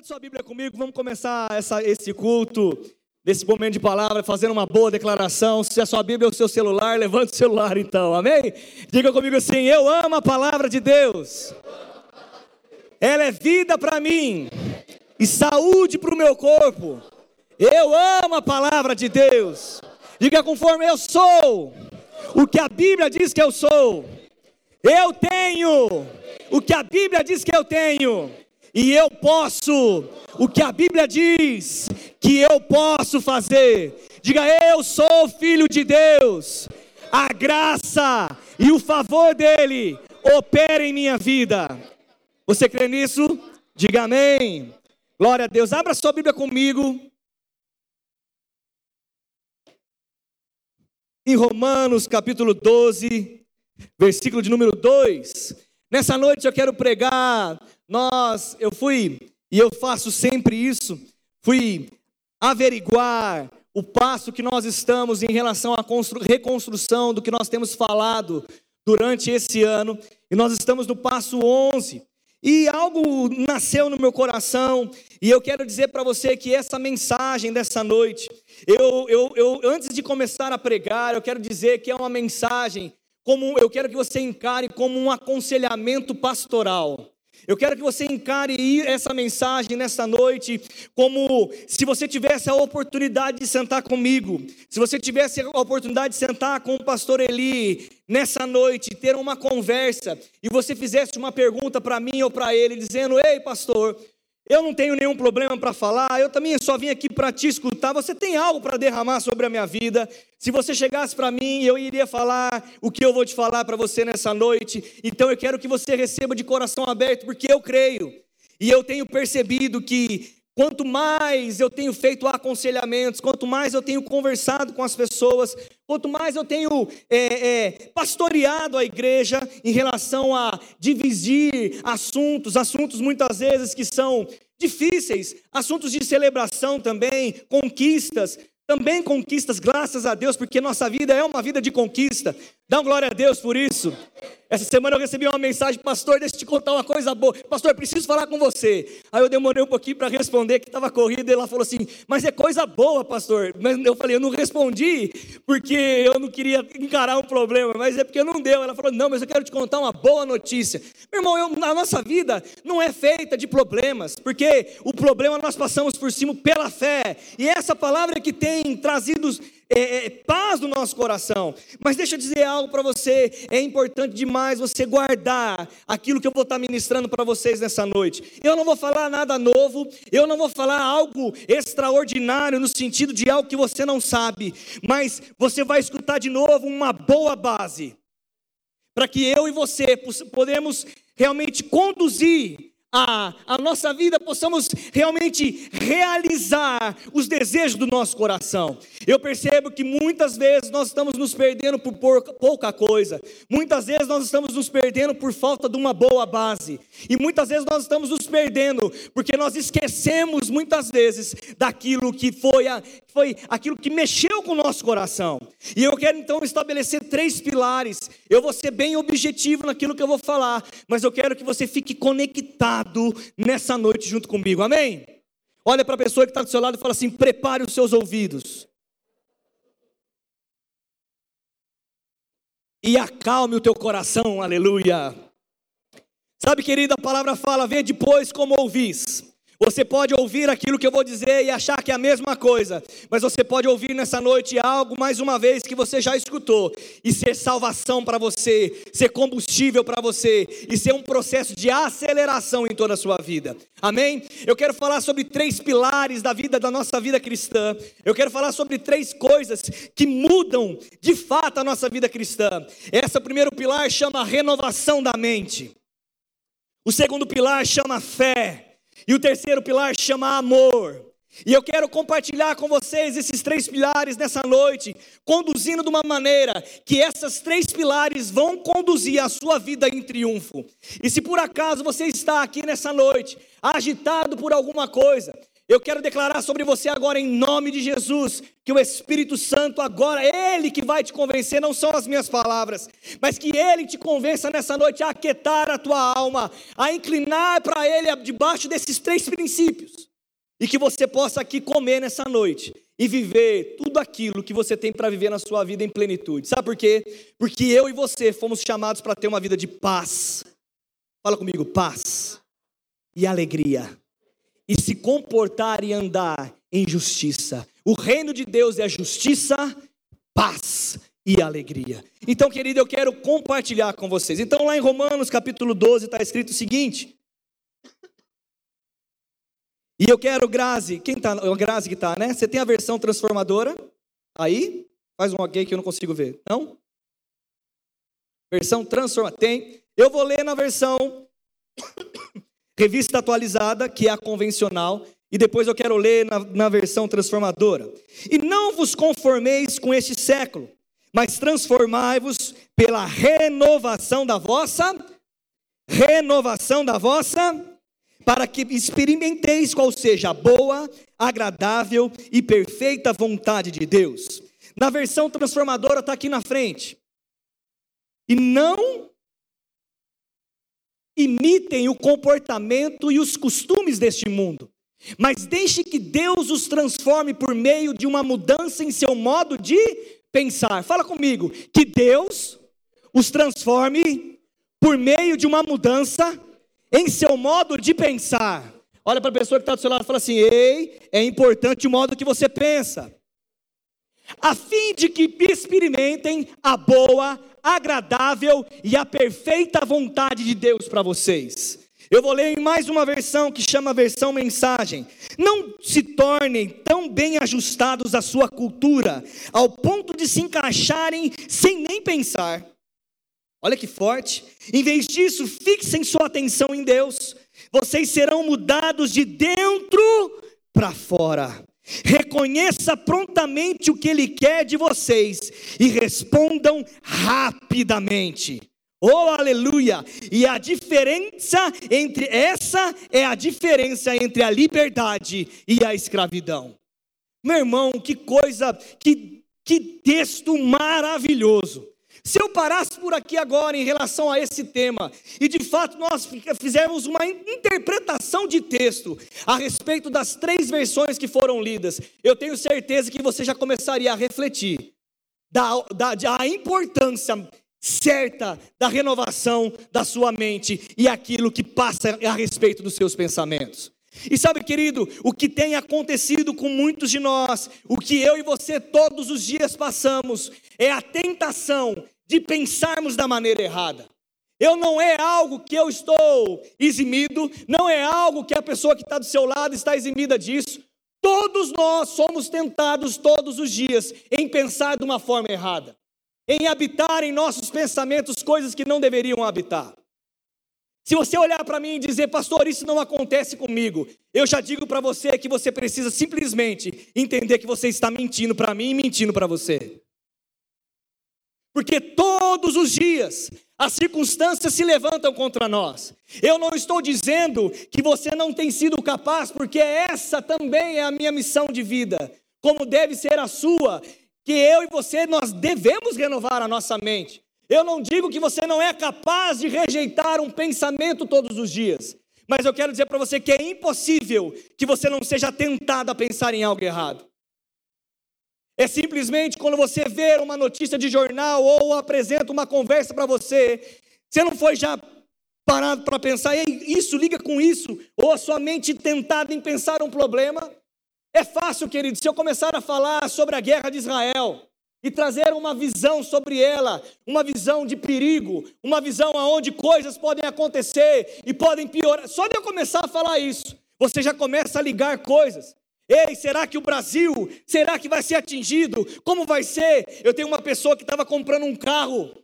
Levante sua Bíblia comigo, vamos começar essa, esse culto, nesse momento de palavra, fazendo uma boa declaração. Se a sua Bíblia é o seu celular, levante o celular então, amém? Diga comigo assim: Eu amo a palavra de Deus, ela é vida para mim e saúde para o meu corpo. Eu amo a palavra de Deus. Diga conforme eu sou, o que a Bíblia diz que eu sou. Eu tenho o que a Bíblia diz que eu tenho e eu posso o que a Bíblia diz que eu posso fazer. Diga, eu sou filho de Deus. A graça e o favor dele opera em minha vida. Você crê nisso? Diga amém. Glória a Deus. Abra sua Bíblia comigo. Em Romanos capítulo 12, versículo de número 2. Nessa noite eu quero pregar nós, eu fui, e eu faço sempre isso, fui averiguar o passo que nós estamos em relação à reconstrução do que nós temos falado durante esse ano, e nós estamos no passo 11. E algo nasceu no meu coração, e eu quero dizer para você que essa mensagem dessa noite, eu, eu, eu, antes de começar a pregar, eu quero dizer que é uma mensagem, como eu quero que você encare como um aconselhamento pastoral. Eu quero que você encare essa mensagem nessa noite como se você tivesse a oportunidade de sentar comigo, se você tivesse a oportunidade de sentar com o pastor Eli nessa noite, ter uma conversa e você fizesse uma pergunta para mim ou para ele, dizendo: Ei, pastor, eu não tenho nenhum problema para falar, eu também só vim aqui para te escutar. Você tem algo para derramar sobre a minha vida? Se você chegasse para mim, eu iria falar o que eu vou te falar para você nessa noite. Então eu quero que você receba de coração aberto, porque eu creio. E eu tenho percebido que Quanto mais eu tenho feito aconselhamentos, quanto mais eu tenho conversado com as pessoas, quanto mais eu tenho é, é, pastoreado a igreja em relação a dividir assuntos, assuntos muitas vezes que são difíceis, assuntos de celebração também, conquistas, também conquistas, graças a Deus, porque nossa vida é uma vida de conquista. Dá glória a Deus por isso. Essa semana eu recebi uma mensagem, pastor, deixa eu te contar uma coisa boa. Pastor, preciso falar com você. Aí eu demorei um pouquinho para responder, que estava corrida, e ela falou assim, mas é coisa boa, pastor. Mas eu falei, eu não respondi, porque eu não queria encarar um problema, mas é porque não deu. Ela falou, não, mas eu quero te contar uma boa notícia. Meu irmão, eu, a nossa vida não é feita de problemas, porque o problema nós passamos por cima pela fé. E essa palavra que tem trazido é, é, paz no nosso coração. Mas deixa eu dizer algo para você: é importante demais você guardar aquilo que eu vou estar ministrando para vocês nessa noite. Eu não vou falar nada novo, eu não vou falar algo extraordinário no sentido de algo que você não sabe, mas você vai escutar de novo uma boa base para que eu e você podemos realmente conduzir a, a nossa vida possamos realmente realizar os desejos do nosso coração. Eu percebo que muitas vezes nós estamos nos perdendo por pouca coisa, muitas vezes nós estamos nos perdendo por falta de uma boa base, e muitas vezes nós estamos nos perdendo porque nós esquecemos muitas vezes daquilo que foi, a, foi aquilo que mexeu com o nosso coração. E eu quero então estabelecer três pilares. Eu vou ser bem objetivo naquilo que eu vou falar, mas eu quero que você fique conectado nessa noite junto comigo, amém? Olha para a pessoa que está do seu lado e fala assim: prepare os seus ouvidos. E acalme o teu coração, aleluia. Sabe, querida, a palavra fala: vê depois como ouvis. Você pode ouvir aquilo que eu vou dizer e achar que é a mesma coisa, mas você pode ouvir nessa noite algo mais uma vez que você já escutou e ser salvação para você, ser combustível para você e ser um processo de aceleração em toda a sua vida. Amém? Eu quero falar sobre três pilares da vida da nossa vida cristã. Eu quero falar sobre três coisas que mudam de fato a nossa vida cristã. Essa primeiro pilar chama renovação da mente. O segundo pilar chama fé. E o terceiro pilar chama amor. E eu quero compartilhar com vocês esses três pilares nessa noite, conduzindo de uma maneira que essas três pilares vão conduzir a sua vida em triunfo. E se por acaso você está aqui nessa noite, agitado por alguma coisa, Eu quero declarar sobre você agora, em nome de Jesus, que o Espírito Santo, agora, Ele que vai te convencer, não são as minhas palavras, mas que Ele te convença nessa noite a aquietar a tua alma, a inclinar para Ele debaixo desses três princípios, e que você possa aqui comer nessa noite e viver tudo aquilo que você tem para viver na sua vida em plenitude. Sabe por quê? Porque eu e você fomos chamados para ter uma vida de paz. Fala comigo, paz e alegria e se comportar e andar em justiça. O reino de Deus é justiça, paz e alegria. Então, querido, eu quero compartilhar com vocês. Então, lá em Romanos capítulo 12 está escrito o seguinte. E eu quero Grazi, quem está? É o Grazi que está, né? Você tem a versão transformadora? Aí? Faz um ok que eu não consigo ver. Não? Versão transformadora. Tem. Eu vou ler na versão revista atualizada, que é a convencional, e depois eu quero ler na, na versão transformadora. E não vos conformeis com este século, mas transformai-vos pela renovação da vossa renovação da vossa para que experimenteis qual seja a boa, agradável e perfeita vontade de Deus. Na versão transformadora está aqui na frente. E não imitem o comportamento e os costumes deste mundo, mas deixe que Deus os transforme por meio de uma mudança em seu modo de pensar. Fala comigo, que Deus os transforme por meio de uma mudança em seu modo de pensar. Olha para a pessoa que está do seu lado e fala assim: Ei, é importante o modo que você pensa, a fim de que experimentem a boa, agradável e a perfeita vontade de Deus para vocês. Eu vou ler em mais uma versão que chama versão mensagem. Não se tornem tão bem ajustados à sua cultura, ao ponto de se encaixarem sem nem pensar. Olha que forte. Em vez disso, fixem sua atenção em Deus. Vocês serão mudados de dentro para fora. Reconheça prontamente o que Ele quer de vocês e respondam rapidamente. Oh, aleluia! E a diferença entre essa é a diferença entre a liberdade e a escravidão. Meu irmão, que coisa, que, que texto maravilhoso. Se eu parasse por aqui agora em relação a esse tema, e de fato nós fizermos uma interpretação de texto a respeito das três versões que foram lidas, eu tenho certeza que você já começaria a refletir da, da, da importância certa da renovação da sua mente e aquilo que passa a respeito dos seus pensamentos. E sabe, querido, o que tem acontecido com muitos de nós, o que eu e você todos os dias passamos, é a tentação de pensarmos da maneira errada. Eu não é algo que eu estou eximido, não é algo que a pessoa que está do seu lado está eximida disso. Todos nós somos tentados todos os dias em pensar de uma forma errada, em habitar em nossos pensamentos coisas que não deveriam habitar. Se você olhar para mim e dizer, pastor, isso não acontece comigo, eu já digo para você que você precisa simplesmente entender que você está mentindo para mim e mentindo para você. Porque todos os dias as circunstâncias se levantam contra nós. Eu não estou dizendo que você não tem sido capaz, porque essa também é a minha missão de vida, como deve ser a sua, que eu e você nós devemos renovar a nossa mente. Eu não digo que você não é capaz de rejeitar um pensamento todos os dias, mas eu quero dizer para você que é impossível que você não seja tentado a pensar em algo errado. É simplesmente quando você vê uma notícia de jornal ou apresenta uma conversa para você, você não foi já parado para pensar, isso liga com isso, ou a sua mente tentada em pensar um problema. É fácil, querido, se eu começar a falar sobre a guerra de Israel, e trazer uma visão sobre ela, uma visão de perigo, uma visão aonde coisas podem acontecer e podem piorar. Só de eu começar a falar isso, você já começa a ligar coisas. Ei, será que o Brasil, será que vai ser atingido? Como vai ser? Eu tenho uma pessoa que estava comprando um carro.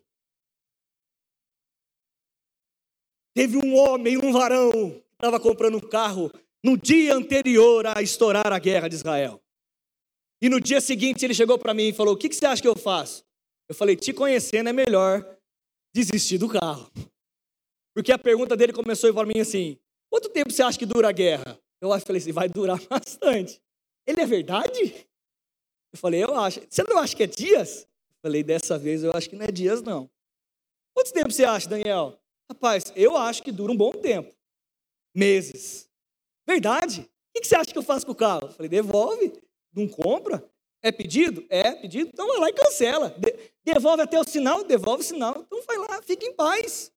Teve um homem, um varão, que estava comprando um carro no dia anterior a estourar a guerra de Israel. E no dia seguinte ele chegou para mim e falou: O que, que você acha que eu faço? Eu falei: Te conhecendo é melhor desistir do carro. Porque a pergunta dele começou para mim assim: Quanto tempo você acha que dura a guerra? Eu falei assim, vai durar bastante. Ele é verdade? Eu falei, eu acho. Você não acha que é dias? Eu falei, dessa vez eu acho que não é dias, não. Quanto tempo você acha, Daniel? Rapaz, eu acho que dura um bom tempo. Meses. Verdade? O que você acha que eu faço com o carro? Eu falei, devolve. Não compra? É pedido? É pedido. Então vai lá e cancela. devolve até o sinal? Devolve o sinal. Então vai lá, fica em paz.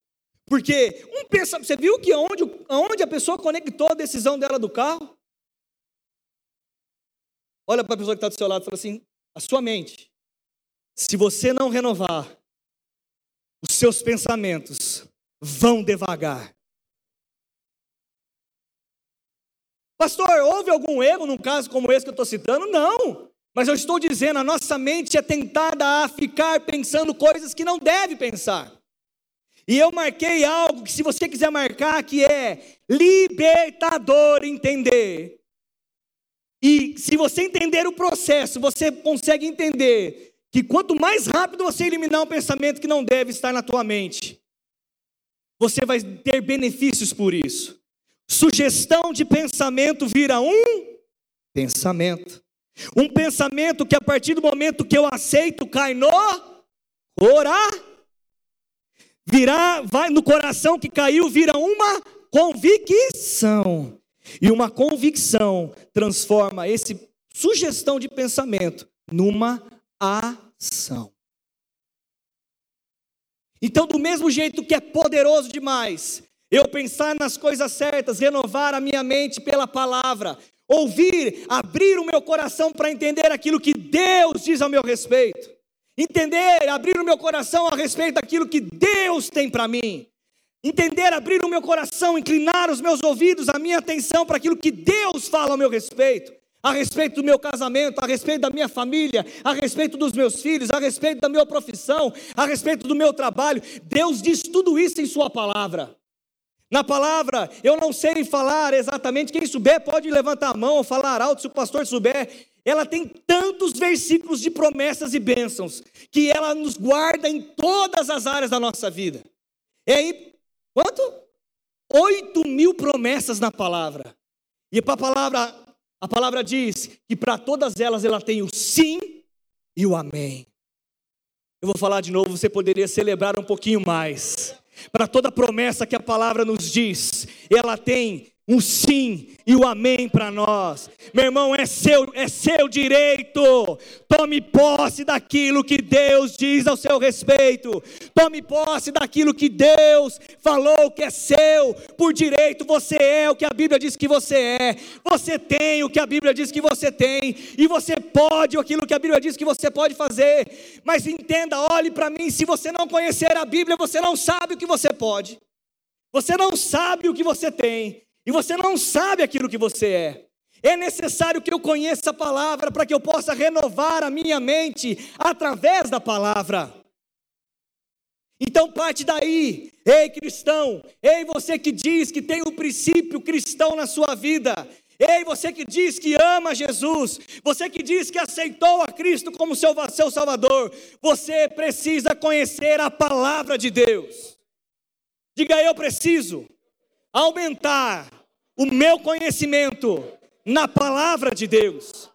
Porque um pensa, você viu que onde, onde a pessoa conectou a decisão dela do carro? Olha para a pessoa que está do seu lado e fala assim: a sua mente, se você não renovar, os seus pensamentos vão devagar. Pastor, houve algum erro num caso como esse que eu estou citando? Não. Mas eu estou dizendo, a nossa mente é tentada a ficar pensando coisas que não deve pensar. E eu marquei algo que, se você quiser marcar, que é libertador entender. E se você entender o processo, você consegue entender que quanto mais rápido você eliminar um pensamento que não deve estar na tua mente, você vai ter benefícios por isso. Sugestão de pensamento vira um pensamento. Um pensamento que a partir do momento que eu aceito cai no orar. Virá, vai no coração que caiu, vira uma convicção. E uma convicção transforma esse sugestão de pensamento numa ação. Então, do mesmo jeito que é poderoso demais eu pensar nas coisas certas, renovar a minha mente pela palavra, ouvir, abrir o meu coração para entender aquilo que Deus diz ao meu respeito, entender, abrir o meu coração a respeito daquilo que Deus tem para mim, entender, abrir o meu coração, inclinar os meus ouvidos, a minha atenção para aquilo que Deus fala ao meu respeito, a respeito do meu casamento, a respeito da minha família, a respeito dos meus filhos, a respeito da minha profissão, a respeito do meu trabalho. Deus diz tudo isso em Sua palavra. Na palavra, eu não sei falar exatamente, quem souber pode levantar a mão ou falar alto se o pastor souber. Ela tem tantos versículos de promessas e bênçãos, que ela nos guarda em todas as áreas da nossa vida. É aí, quanto? Oito mil promessas na palavra. E para a palavra, a palavra diz que para todas elas ela tem o sim e o amém. Eu vou falar de novo, você poderia celebrar um pouquinho mais para toda promessa que a palavra nos diz, ela tem um sim e o um amém para nós. Meu irmão, é seu, é seu direito. Tome posse daquilo que Deus diz ao seu respeito. Tome posse daquilo que Deus falou que é seu. Por direito, você é o que a Bíblia diz que você é. Você tem o que a Bíblia diz que você tem. E você pode aquilo que a Bíblia diz que você pode fazer. Mas entenda, olhe para mim. Se você não conhecer a Bíblia, você não sabe o que você pode. Você não sabe o que você tem e você não sabe aquilo que você é. É necessário que eu conheça a palavra para que eu possa renovar a minha mente através da palavra. Então parte daí, ei cristão, ei você que diz que tem o um princípio cristão na sua vida, ei você que diz que ama Jesus, você que diz que aceitou a Cristo como seu, seu Salvador, você precisa conhecer a palavra de Deus. Diga eu preciso aumentar o meu conhecimento na palavra de Deus.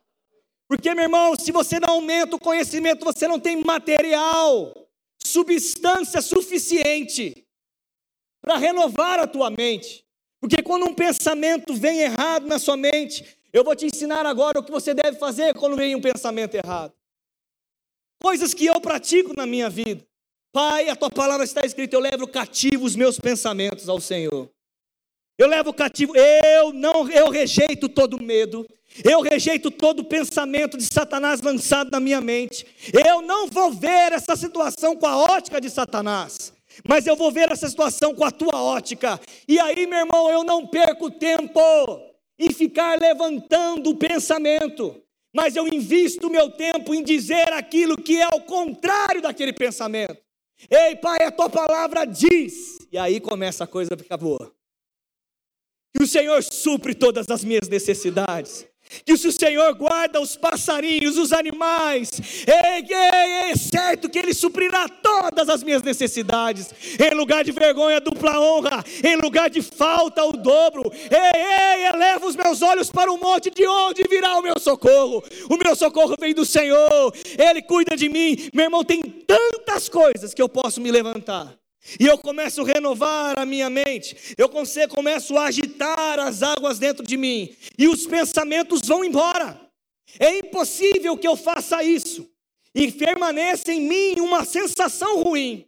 Porque, meu irmão, se você não aumenta o conhecimento, você não tem material, substância suficiente para renovar a tua mente. Porque quando um pensamento vem errado na sua mente, eu vou te ensinar agora o que você deve fazer quando vem um pensamento errado. Coisas que eu pratico na minha vida. Pai, a tua palavra está escrita, eu levo cativo os meus pensamentos ao Senhor. Eu levo cativo, eu não, eu rejeito todo medo, eu rejeito todo pensamento de Satanás lançado na minha mente. Eu não vou ver essa situação com a ótica de Satanás, mas eu vou ver essa situação com a tua ótica. E aí, meu irmão, eu não perco tempo em ficar levantando o pensamento, mas eu invisto meu tempo em dizer aquilo que é ao contrário daquele pensamento. Ei, Pai, a tua palavra diz. E aí começa a coisa a ficar boa. Que o Senhor supre todas as minhas necessidades. que se o Senhor guarda os passarinhos, os animais, é, é, certo que Ele suprirá todas as minhas necessidades. Em lugar de vergonha, dupla honra. Em lugar de falta, o dobro. Ei, ei, eleva os meus olhos para o monte, de onde virá o meu socorro? O meu socorro vem do Senhor. Ele cuida de mim. Meu irmão, tem tantas coisas que eu posso me levantar. E eu começo a renovar a minha mente, eu começo a agitar as águas dentro de mim, e os pensamentos vão embora. É impossível que eu faça isso e permaneça em mim uma sensação ruim,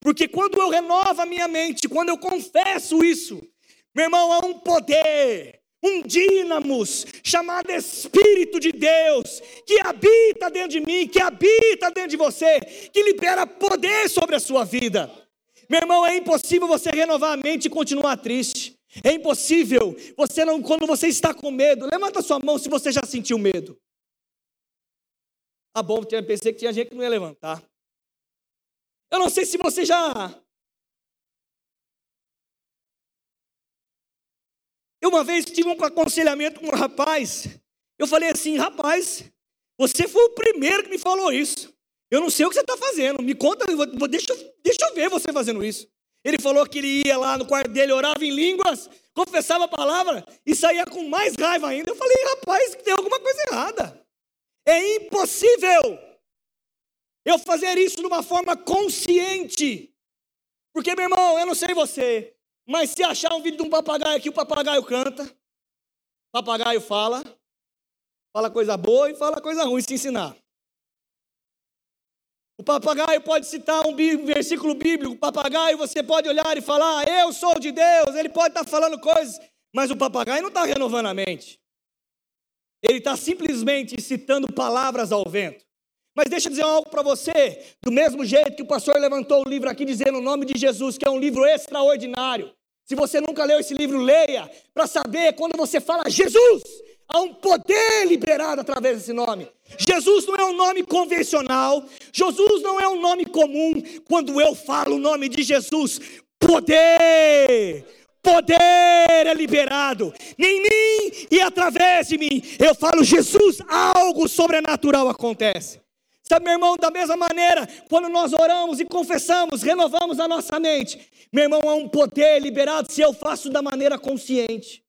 porque quando eu renovo a minha mente, quando eu confesso isso, meu irmão, há um poder, um dínamos, chamado Espírito de Deus, que habita dentro de mim, que habita dentro de você, que libera poder sobre a sua vida. Meu irmão, é impossível você renovar a mente e continuar triste. É impossível. Você não, quando você está com medo, levanta sua mão se você já sentiu medo. Ah, bom, eu pensei que tinha gente que não ia levantar. Eu não sei se você já. Eu uma vez tive um aconselhamento com um rapaz. Eu falei assim, rapaz, você foi o primeiro que me falou isso. Eu não sei o que você está fazendo. Me conta, deixa, deixa eu ver você fazendo isso. Ele falou que ele ia lá no quarto dele, orava em línguas, confessava a palavra e saía com mais raiva ainda. Eu falei, rapaz, tem alguma coisa errada. É impossível eu fazer isso de uma forma consciente. Porque, meu irmão, eu não sei você, mas se achar um vídeo de um papagaio aqui, o papagaio canta, o papagaio fala, fala coisa boa e fala coisa ruim se ensinar. O papagaio pode citar um versículo bíblico, o papagaio você pode olhar e falar, eu sou de Deus, ele pode estar falando coisas, mas o papagaio não está renovando a mente. Ele está simplesmente citando palavras ao vento. Mas deixa eu dizer algo para você, do mesmo jeito que o pastor levantou o livro aqui dizendo o nome de Jesus, que é um livro extraordinário. Se você nunca leu esse livro, leia, para saber quando você fala Jesus, Há um poder liberado através desse nome. Jesus não é um nome convencional. Jesus não é um nome comum. Quando eu falo o nome de Jesus, poder, poder é liberado em mim e através de mim. Eu falo Jesus, algo sobrenatural acontece. Sabe, meu irmão, da mesma maneira, quando nós oramos e confessamos, renovamos a nossa mente, meu irmão, há um poder liberado se eu faço da maneira consciente.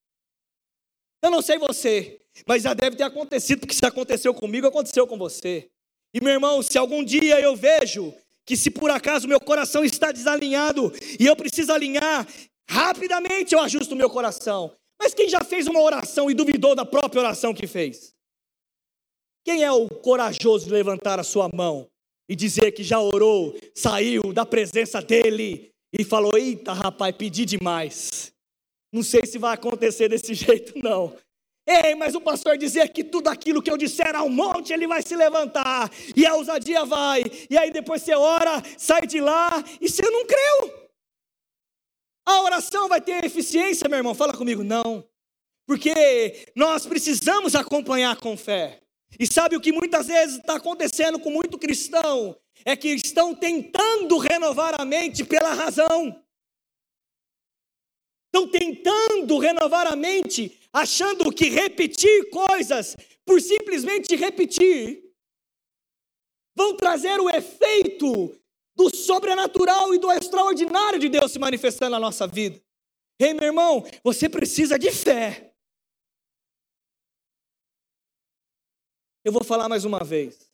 Eu não sei você, mas já deve ter acontecido, porque se aconteceu comigo, aconteceu com você. E meu irmão, se algum dia eu vejo que se por acaso meu coração está desalinhado e eu preciso alinhar, rapidamente eu ajusto o meu coração. Mas quem já fez uma oração e duvidou da própria oração que fez? Quem é o corajoso de levantar a sua mão e dizer que já orou, saiu da presença dele e falou: Eita, rapaz, pedi demais. Não sei se vai acontecer desse jeito, não. Ei, mas o pastor dizia que tudo aquilo que eu disser ao monte, ele vai se levantar, e a ousadia vai, e aí depois você ora, sai de lá, e você não creu. A oração vai ter eficiência, meu irmão? Fala comigo, não. Porque nós precisamos acompanhar com fé. E sabe o que muitas vezes está acontecendo com muito cristão? É que estão tentando renovar a mente pela razão estão tentando renovar a mente, achando que repetir coisas por simplesmente repetir vão trazer o efeito do sobrenatural e do extraordinário de Deus se manifestando na nossa vida. Ei, meu irmão, você precisa de fé. Eu vou falar mais uma vez.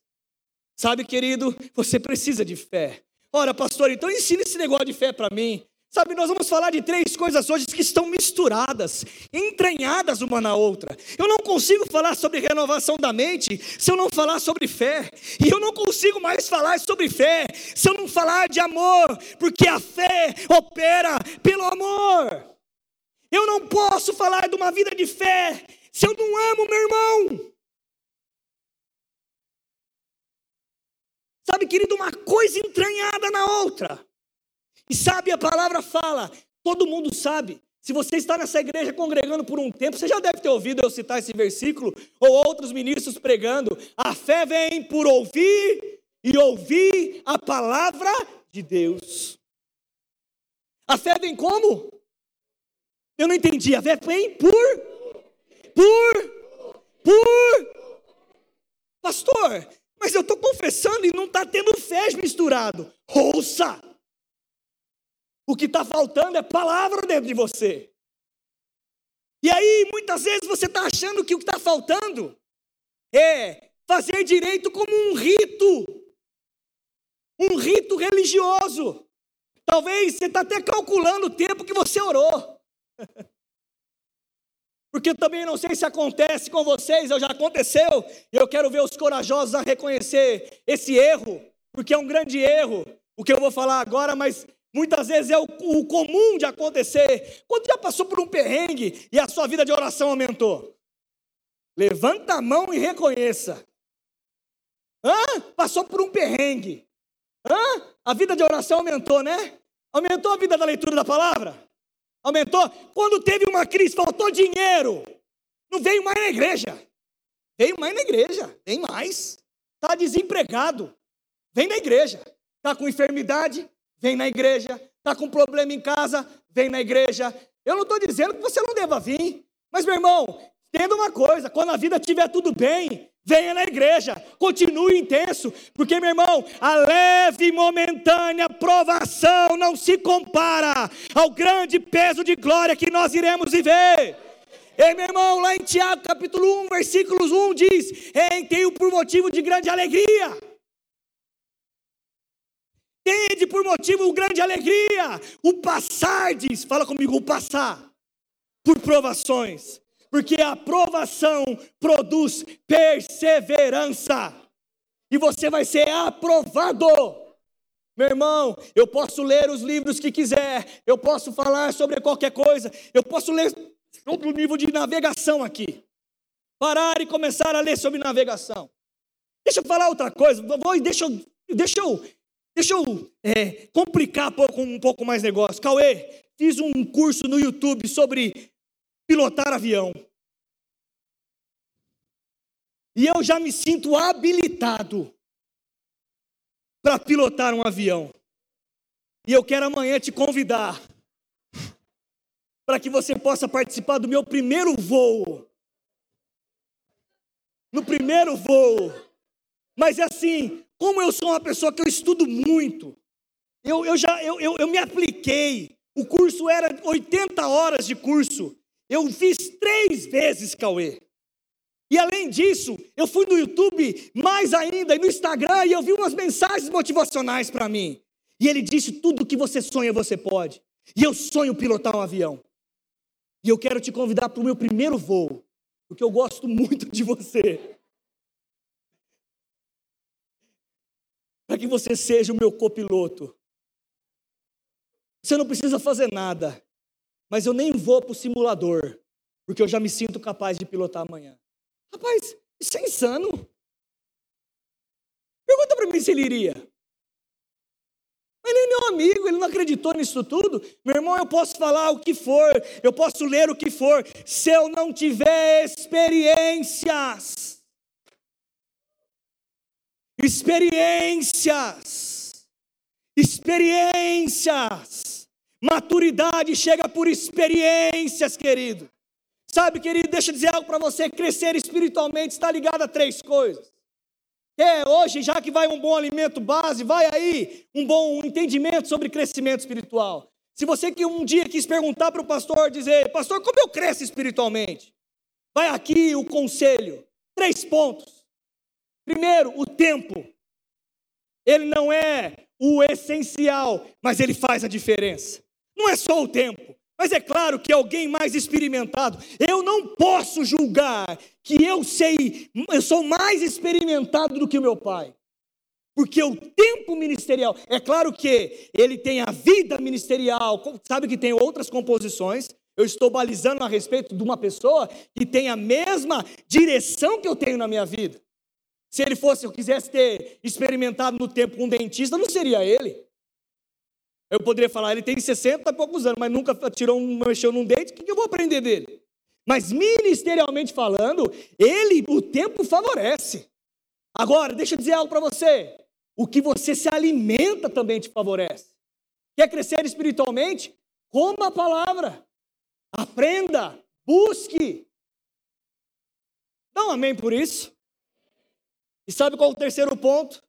Sabe, querido, você precisa de fé. Ora, pastor, então ensina esse negócio de fé para mim. Sabe, nós vamos falar de três coisas hoje que estão misturadas, entranhadas uma na outra. Eu não consigo falar sobre renovação da mente se eu não falar sobre fé. E eu não consigo mais falar sobre fé se eu não falar de amor, porque a fé opera pelo amor. Eu não posso falar de uma vida de fé se eu não amo meu irmão. Sabe, querido, uma coisa entranhada na outra. E sabe, a palavra fala, todo mundo sabe. Se você está nessa igreja congregando por um tempo, você já deve ter ouvido eu citar esse versículo, ou outros ministros pregando. A fé vem por ouvir e ouvir a palavra de Deus. A fé vem como? Eu não entendi. A fé vem por, por, pastor, mas eu estou confessando e não está tendo fé misturado. Ouça! O que está faltando é palavra dentro de você. E aí, muitas vezes você está achando que o que está faltando é fazer direito como um rito, um rito religioso. Talvez você está até calculando o tempo que você orou. Porque também não sei se acontece com vocês, ou já aconteceu, e eu quero ver os corajosos a reconhecer esse erro, porque é um grande erro, o que eu vou falar agora, mas muitas vezes é o, o comum de acontecer. Quando já passou por um perrengue e a sua vida de oração aumentou? Levanta a mão e reconheça. Hã? Passou por um perrengue. Hã? A vida de oração aumentou, né? Aumentou a vida da leitura da palavra? Aumentou? Quando teve uma crise, faltou dinheiro. Não veio mais na igreja. Veio mais na igreja. Vem mais. Está desempregado. Vem na igreja. Está com enfermidade? Vem na igreja. Está com problema em casa? Vem na igreja. Eu não estou dizendo que você não deva vir. Mas, meu irmão, entenda uma coisa: quando a vida estiver tudo bem, Venha na igreja, continue intenso, porque, meu irmão, a leve e momentânea provação não se compara ao grande peso de glória que nós iremos viver. Ei, meu irmão, lá em Tiago capítulo 1, versículos 1 diz: Tenho por motivo de grande alegria. Tende por motivo de grande alegria o passar, diz, fala comigo, o passar por provações porque a aprovação produz perseverança, e você vai ser aprovado. Meu irmão, eu posso ler os livros que quiser, eu posso falar sobre qualquer coisa, eu posso ler sobre o nível de navegação aqui. Parar e começar a ler sobre navegação. Deixa eu falar outra coisa, vou, deixa deixa eu, deixa eu é, complicar um pouco, um pouco mais negócio. Cauê, fiz um curso no YouTube sobre pilotar avião. E eu já me sinto habilitado para pilotar um avião. E eu quero amanhã te convidar para que você possa participar do meu primeiro voo. No primeiro voo. Mas é assim, como eu sou uma pessoa que eu estudo muito, eu, eu já eu, eu, eu me apliquei. O curso era 80 horas de curso. Eu fiz três vezes, Cauê. E além disso, eu fui no YouTube, mais ainda, e no Instagram, e eu vi umas mensagens motivacionais para mim. E ele disse: tudo que você sonha, você pode. E eu sonho pilotar um avião. E eu quero te convidar para o meu primeiro voo, porque eu gosto muito de você. Para que você seja o meu copiloto. Você não precisa fazer nada mas eu nem vou para o simulador, porque eu já me sinto capaz de pilotar amanhã. Rapaz, isso é insano. Pergunta para mim se ele iria. Mas nem meu amigo, ele não acreditou nisso tudo. Meu irmão, eu posso falar o que for, eu posso ler o que for, se eu não tiver experiências. Experiências. Experiências. Maturidade chega por experiências, querido. Sabe, querido, deixa eu dizer algo para você: crescer espiritualmente está ligado a três coisas. É, hoje, já que vai um bom alimento base, vai aí um bom entendimento sobre crescimento espiritual. Se você que um dia quis perguntar para o pastor, dizer, pastor, como eu cresço espiritualmente? Vai aqui o conselho. Três pontos. Primeiro, o tempo. Ele não é o essencial, mas ele faz a diferença. Não é só o tempo, mas é claro que alguém mais experimentado. Eu não posso julgar que eu sei, eu sou mais experimentado do que o meu pai. Porque o tempo ministerial, é claro que ele tem a vida ministerial, sabe que tem outras composições. Eu estou balizando a respeito de uma pessoa que tem a mesma direção que eu tenho na minha vida. Se ele fosse, eu quisesse ter experimentado no tempo com um dentista, não seria ele. Eu poderia falar, ele tem 60 e poucos anos, mas nunca tirou um, mexeu num dente, o que eu vou aprender dele? Mas ministerialmente falando, ele, o tempo favorece. Agora, deixa eu dizer algo para você. O que você se alimenta também te favorece. Quer crescer espiritualmente? Coma a palavra. Aprenda. Busque. Dá um amém por isso. E sabe qual é o terceiro ponto?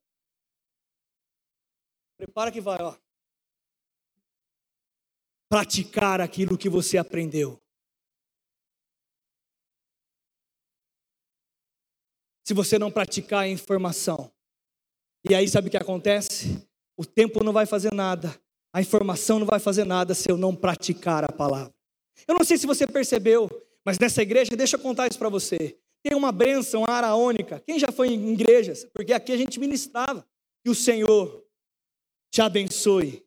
Prepara que vai, ó. Praticar aquilo que você aprendeu. Se você não praticar a informação. E aí sabe o que acontece? O tempo não vai fazer nada. A informação não vai fazer nada se eu não praticar a palavra. Eu não sei se você percebeu, mas nessa igreja, deixa eu contar isso para você. Tem uma bênção araônica. Quem já foi em igrejas? Porque aqui a gente ministrava. Que o Senhor te abençoe.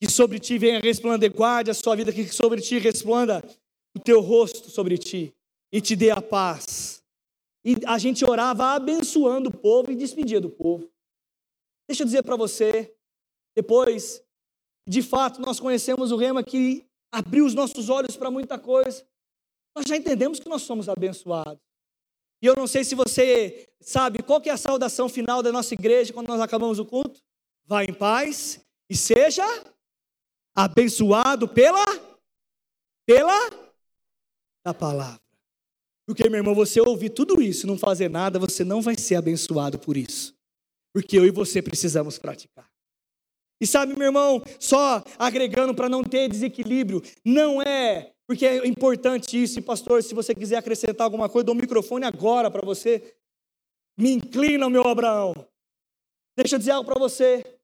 Que sobre ti venha resplandecer, guarde a sua vida, que sobre ti resplanda o teu rosto sobre ti e te dê a paz. E a gente orava abençoando o povo e despedia do povo. Deixa eu dizer para você, depois, de fato, nós conhecemos o rema que abriu os nossos olhos para muita coisa. Nós já entendemos que nós somos abençoados. E eu não sei se você sabe qual que é a saudação final da nossa igreja quando nós acabamos o culto. Vá em paz e seja abençoado pela pela da palavra. Porque, meu irmão, você ouvir tudo isso não fazer nada, você não vai ser abençoado por isso. Porque eu e você precisamos praticar. E sabe, meu irmão, só agregando para não ter desequilíbrio, não é, porque é importante isso, e pastor, se você quiser acrescentar alguma coisa, dou o microfone agora para você. Me inclina, meu Abraão. Deixa eu dizer algo para você.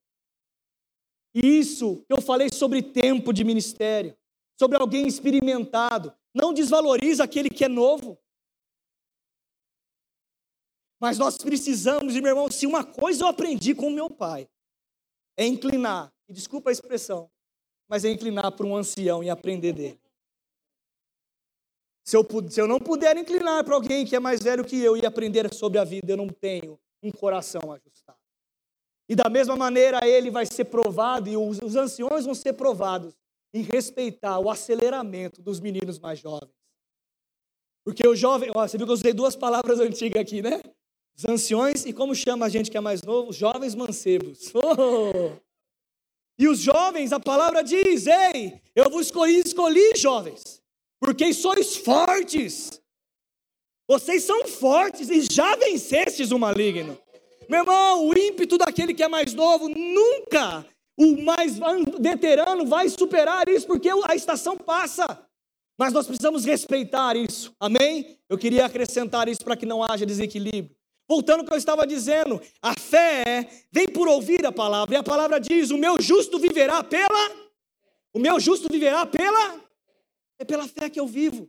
Isso eu falei sobre tempo de ministério, sobre alguém experimentado. Não desvaloriza aquele que é novo. Mas nós precisamos, e meu irmão, se uma coisa eu aprendi com meu pai, é inclinar, e desculpa a expressão, mas é inclinar para um ancião e aprender dele. Se eu, se eu não puder inclinar para alguém que é mais velho que eu e aprender sobre a vida, eu não tenho um coração ajustado. E da mesma maneira ele vai ser provado, e os, os anciões vão ser provados em respeitar o aceleramento dos meninos mais jovens. Porque o jovem, ó, você viu que eu usei duas palavras antigas aqui, né? Os anciões, e como chama a gente que é mais novo? Os jovens mancebos. Oh! E os jovens, a palavra diz: Ei, eu vos escolhi, escolhi, jovens, porque sois fortes. Vocês são fortes e já vencestes o maligno. Meu irmão, o ímpeto daquele que é mais novo nunca o mais veterano vai superar isso, porque a estação passa. Mas nós precisamos respeitar isso, amém? Eu queria acrescentar isso para que não haja desequilíbrio. Voltando ao que eu estava dizendo, a fé vem por ouvir a palavra, e a palavra diz: o meu justo viverá pela. O meu justo viverá pela. É pela fé que eu vivo.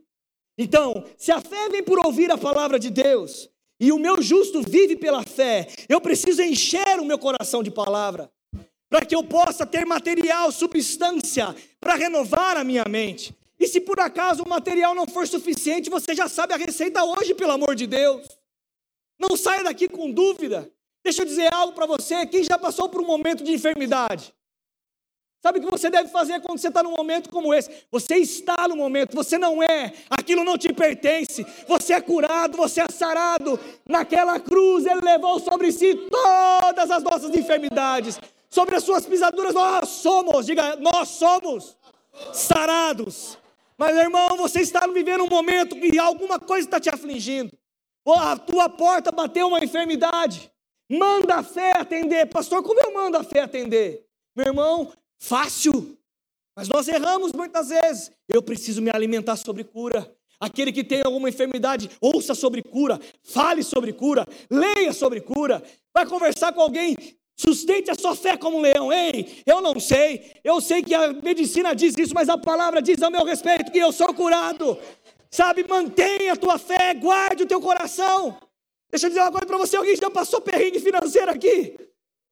Então, se a fé vem por ouvir a palavra de Deus, e o meu justo vive pela fé, eu preciso encher o meu coração de palavra, para que eu possa ter material, substância, para renovar a minha mente. E se por acaso o material não for suficiente, você já sabe a receita hoje, pelo amor de Deus. Não saia daqui com dúvida. Deixa eu dizer algo para você. Quem já passou por um momento de enfermidade? Sabe o que você deve fazer quando você está num momento como esse? Você está no momento, você não é, aquilo não te pertence, você é curado, você é sarado. Naquela cruz ele levou sobre si todas as nossas enfermidades, sobre as suas pisaduras nós somos, diga, nós somos sarados. Mas irmão, você está vivendo um momento que alguma coisa está te afligindo a tua porta bateu uma enfermidade. Manda a fé atender. Pastor, como eu mando a fé atender? Meu irmão, fácil. Mas nós erramos muitas vezes. Eu preciso me alimentar sobre cura. Aquele que tem alguma enfermidade, ouça sobre cura, fale sobre cura, leia sobre cura, vai conversar com alguém, sustente a sua fé como um leão. Ei, eu não sei, eu sei que a medicina diz isso, mas a palavra diz ao meu respeito que eu sou curado. Sabe, mantenha a tua fé, guarde o teu coração. Deixa eu dizer uma coisa para você: alguém já passou perrengue financeiro aqui?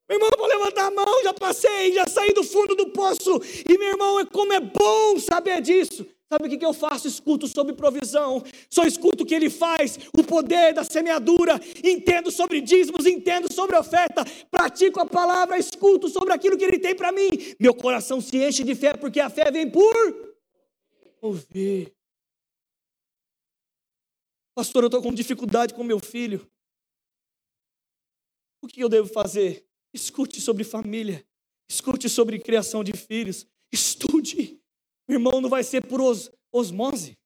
Meu irmão, vou levantar a mão, já passei, já saí do fundo do poço. E meu irmão, é como é bom saber disso. Sabe o que, que eu faço? Escuto sobre provisão, só escuto o que ele faz, o poder da semeadura, entendo sobre dízimos, entendo sobre oferta, pratico a palavra, escuto sobre aquilo que ele tem para mim. Meu coração se enche de fé, porque a fé vem por ouvir. Pastor, eu estou com dificuldade com meu filho. O que eu devo fazer? Escute sobre família. Escute sobre criação de filhos. Estude. Meu irmão, não vai ser por os, osmose.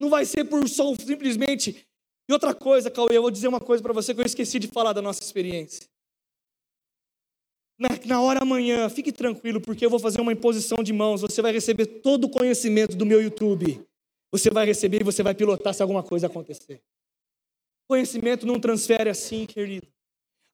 Não vai ser por só simplesmente E outra coisa, Cauê, eu vou dizer uma coisa para você que eu esqueci de falar da nossa experiência. Na, na hora amanhã, fique tranquilo, porque eu vou fazer uma imposição de mãos. Você vai receber todo o conhecimento do meu YouTube. Você vai receber e você vai pilotar se alguma coisa acontecer. Conhecimento não transfere assim, querido.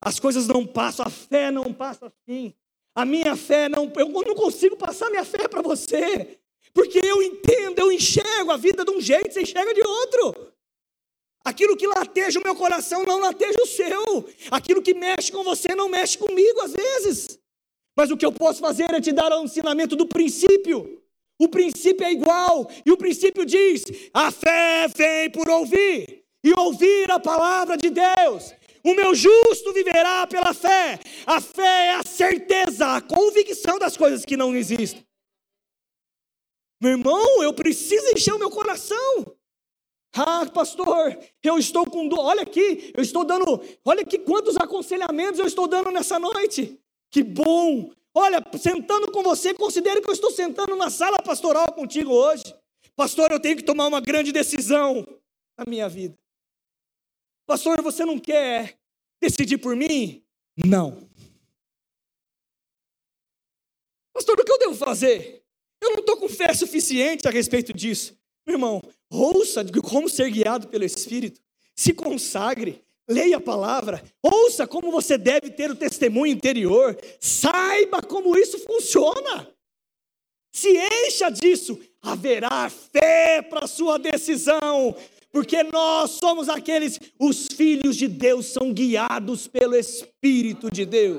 As coisas não passam, a fé não passa assim. A minha fé não, eu não consigo passar minha fé para você, porque eu entendo, eu enxergo a vida de um jeito, você enxerga de outro. Aquilo que lateja o meu coração não lateja o seu. Aquilo que mexe com você não mexe comigo às vezes. Mas o que eu posso fazer é te dar o ensinamento do princípio. O princípio é igual, e o princípio diz: a fé vem por ouvir, e ouvir a palavra de Deus. O meu justo viverá pela fé. A fé é a certeza, a convicção das coisas que não existem. Meu irmão, eu preciso encher o meu coração. Ah, pastor, eu estou com dor. Olha aqui, eu estou dando. Olha aqui quantos aconselhamentos eu estou dando nessa noite. Que bom. Olha, sentando com você, considere que eu estou sentando na sala pastoral contigo hoje. Pastor, eu tenho que tomar uma grande decisão na minha vida. Pastor, você não quer decidir por mim? Não. Pastor, o que eu devo fazer? Eu não estou com fé suficiente a respeito disso. Meu irmão, ouça como ser guiado pelo Espírito, se consagre, leia a palavra, ouça como você deve ter o testemunho interior, saiba como isso funciona. Se encha disso, haverá fé para a sua decisão, porque nós somos aqueles, os filhos de Deus são guiados pelo Espírito de Deus.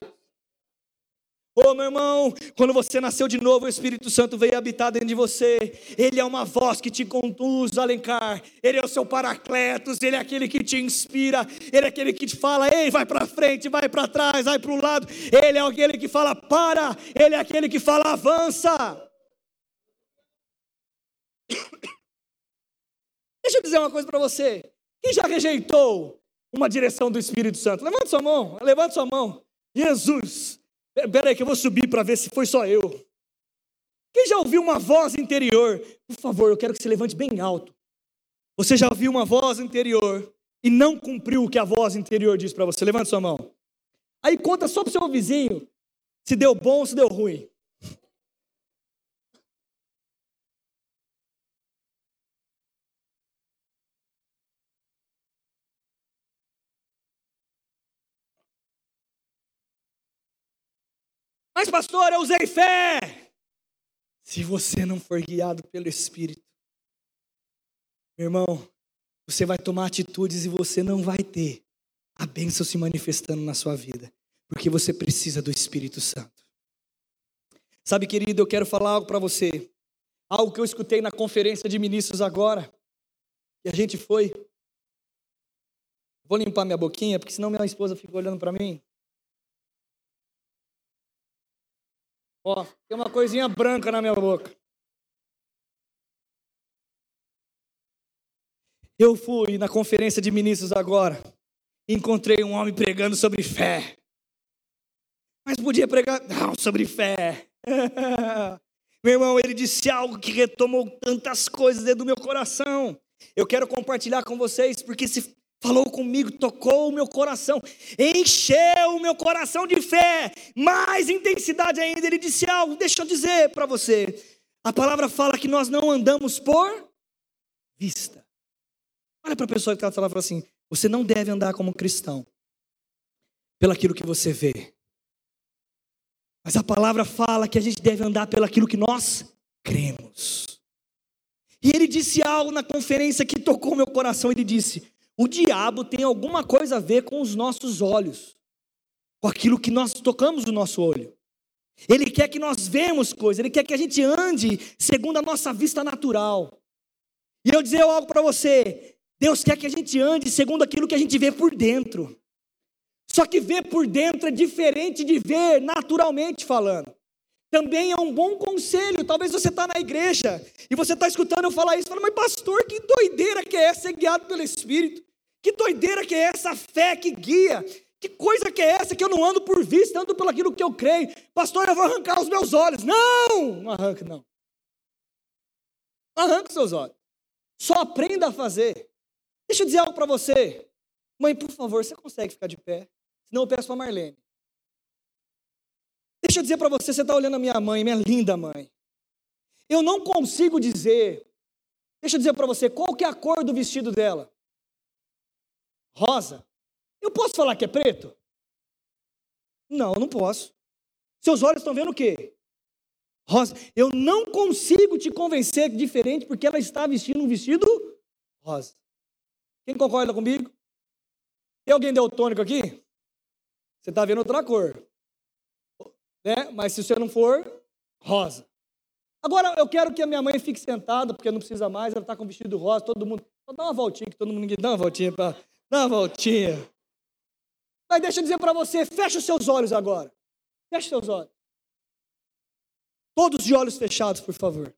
Ô oh, meu irmão, quando você nasceu de novo, o Espírito Santo veio habitar dentro de você. Ele é uma voz que te conduz, Alencar. Ele é o seu paracletos, ele é aquele que te inspira, ele é aquele que te fala: "Ei, vai para frente, vai para trás, vai para o lado". Ele é aquele que fala: "Para", ele é aquele que fala: "Avança". Deixa eu dizer uma coisa para você. Quem já rejeitou uma direção do Espírito Santo? Levanta sua mão, levanta sua mão. Jesus, Espera aí que eu vou subir para ver se foi só eu. Quem já ouviu uma voz interior? Por favor, eu quero que você levante bem alto. Você já ouviu uma voz interior e não cumpriu o que a voz interior diz para você? Levante sua mão. Aí conta só para o seu vizinho se deu bom ou se deu ruim. Mas, pastor, eu usei fé. Se você não for guiado pelo Espírito, meu irmão, você vai tomar atitudes e você não vai ter a bênção se manifestando na sua vida, porque você precisa do Espírito Santo. Sabe, querido, eu quero falar algo para você, algo que eu escutei na conferência de ministros agora, e a gente foi. Vou limpar minha boquinha, porque senão minha esposa fica olhando para mim. Ó, tem uma coisinha branca na minha boca. Eu fui na conferência de ministros agora. Encontrei um homem pregando sobre fé. Mas podia pregar não, sobre fé. meu irmão, ele disse algo que retomou tantas coisas dentro do meu coração. Eu quero compartilhar com vocês, porque se falou comigo, tocou o meu coração, encheu o meu coração de fé, mais intensidade ainda. Ele disse algo, deixa eu dizer para você. A palavra fala que nós não andamos por vista. Olha para a pessoa que está falando assim: você não deve andar como cristão pelaquilo que você vê. Mas a palavra fala que a gente deve andar pelaquilo que nós cremos. E ele disse algo na conferência que tocou meu coração. Ele disse: o diabo tem alguma coisa a ver com os nossos olhos, com aquilo que nós tocamos no nosso olho. Ele quer que nós vemos coisas, ele quer que a gente ande segundo a nossa vista natural. E eu dizer algo para você: Deus quer que a gente ande segundo aquilo que a gente vê por dentro. Só que ver por dentro é diferente de ver naturalmente falando. Também é um bom conselho. Talvez você está na igreja e você está escutando eu falar isso, fala, mas pastor, que doideira que é ser guiado pelo Espírito? Que doideira que é essa fé que guia? Que coisa que é essa que eu não ando por vista, ando pelo aquilo que eu creio? Pastor, eu vou arrancar os meus olhos. Não! Não arranque, não. Arranque os seus olhos. Só aprenda a fazer. Deixa eu dizer algo para você. Mãe, por favor, você consegue ficar de pé? Senão eu peço para Marlene. Deixa eu dizer para você, você está olhando a minha mãe, minha linda mãe. Eu não consigo dizer, deixa eu dizer para você, qual que é a cor do vestido dela? Rosa. Eu posso falar que é preto? Não, não posso. Seus olhos estão vendo o quê? Rosa. Eu não consigo te convencer diferente porque ela está vestindo um vestido rosa. Quem concorda comigo? Tem alguém daltônico aqui? Você está vendo outra cor. Né? Mas se você não for, rosa. Agora eu quero que a minha mãe fique sentada, porque não precisa mais, ela está com vestido rosa, todo mundo. Dá uma voltinha, que todo mundo dá uma voltinha para. Dá uma voltinha. Mas deixa eu dizer para você, fecha os seus olhos agora. Feche seus olhos. Todos de olhos fechados, por favor.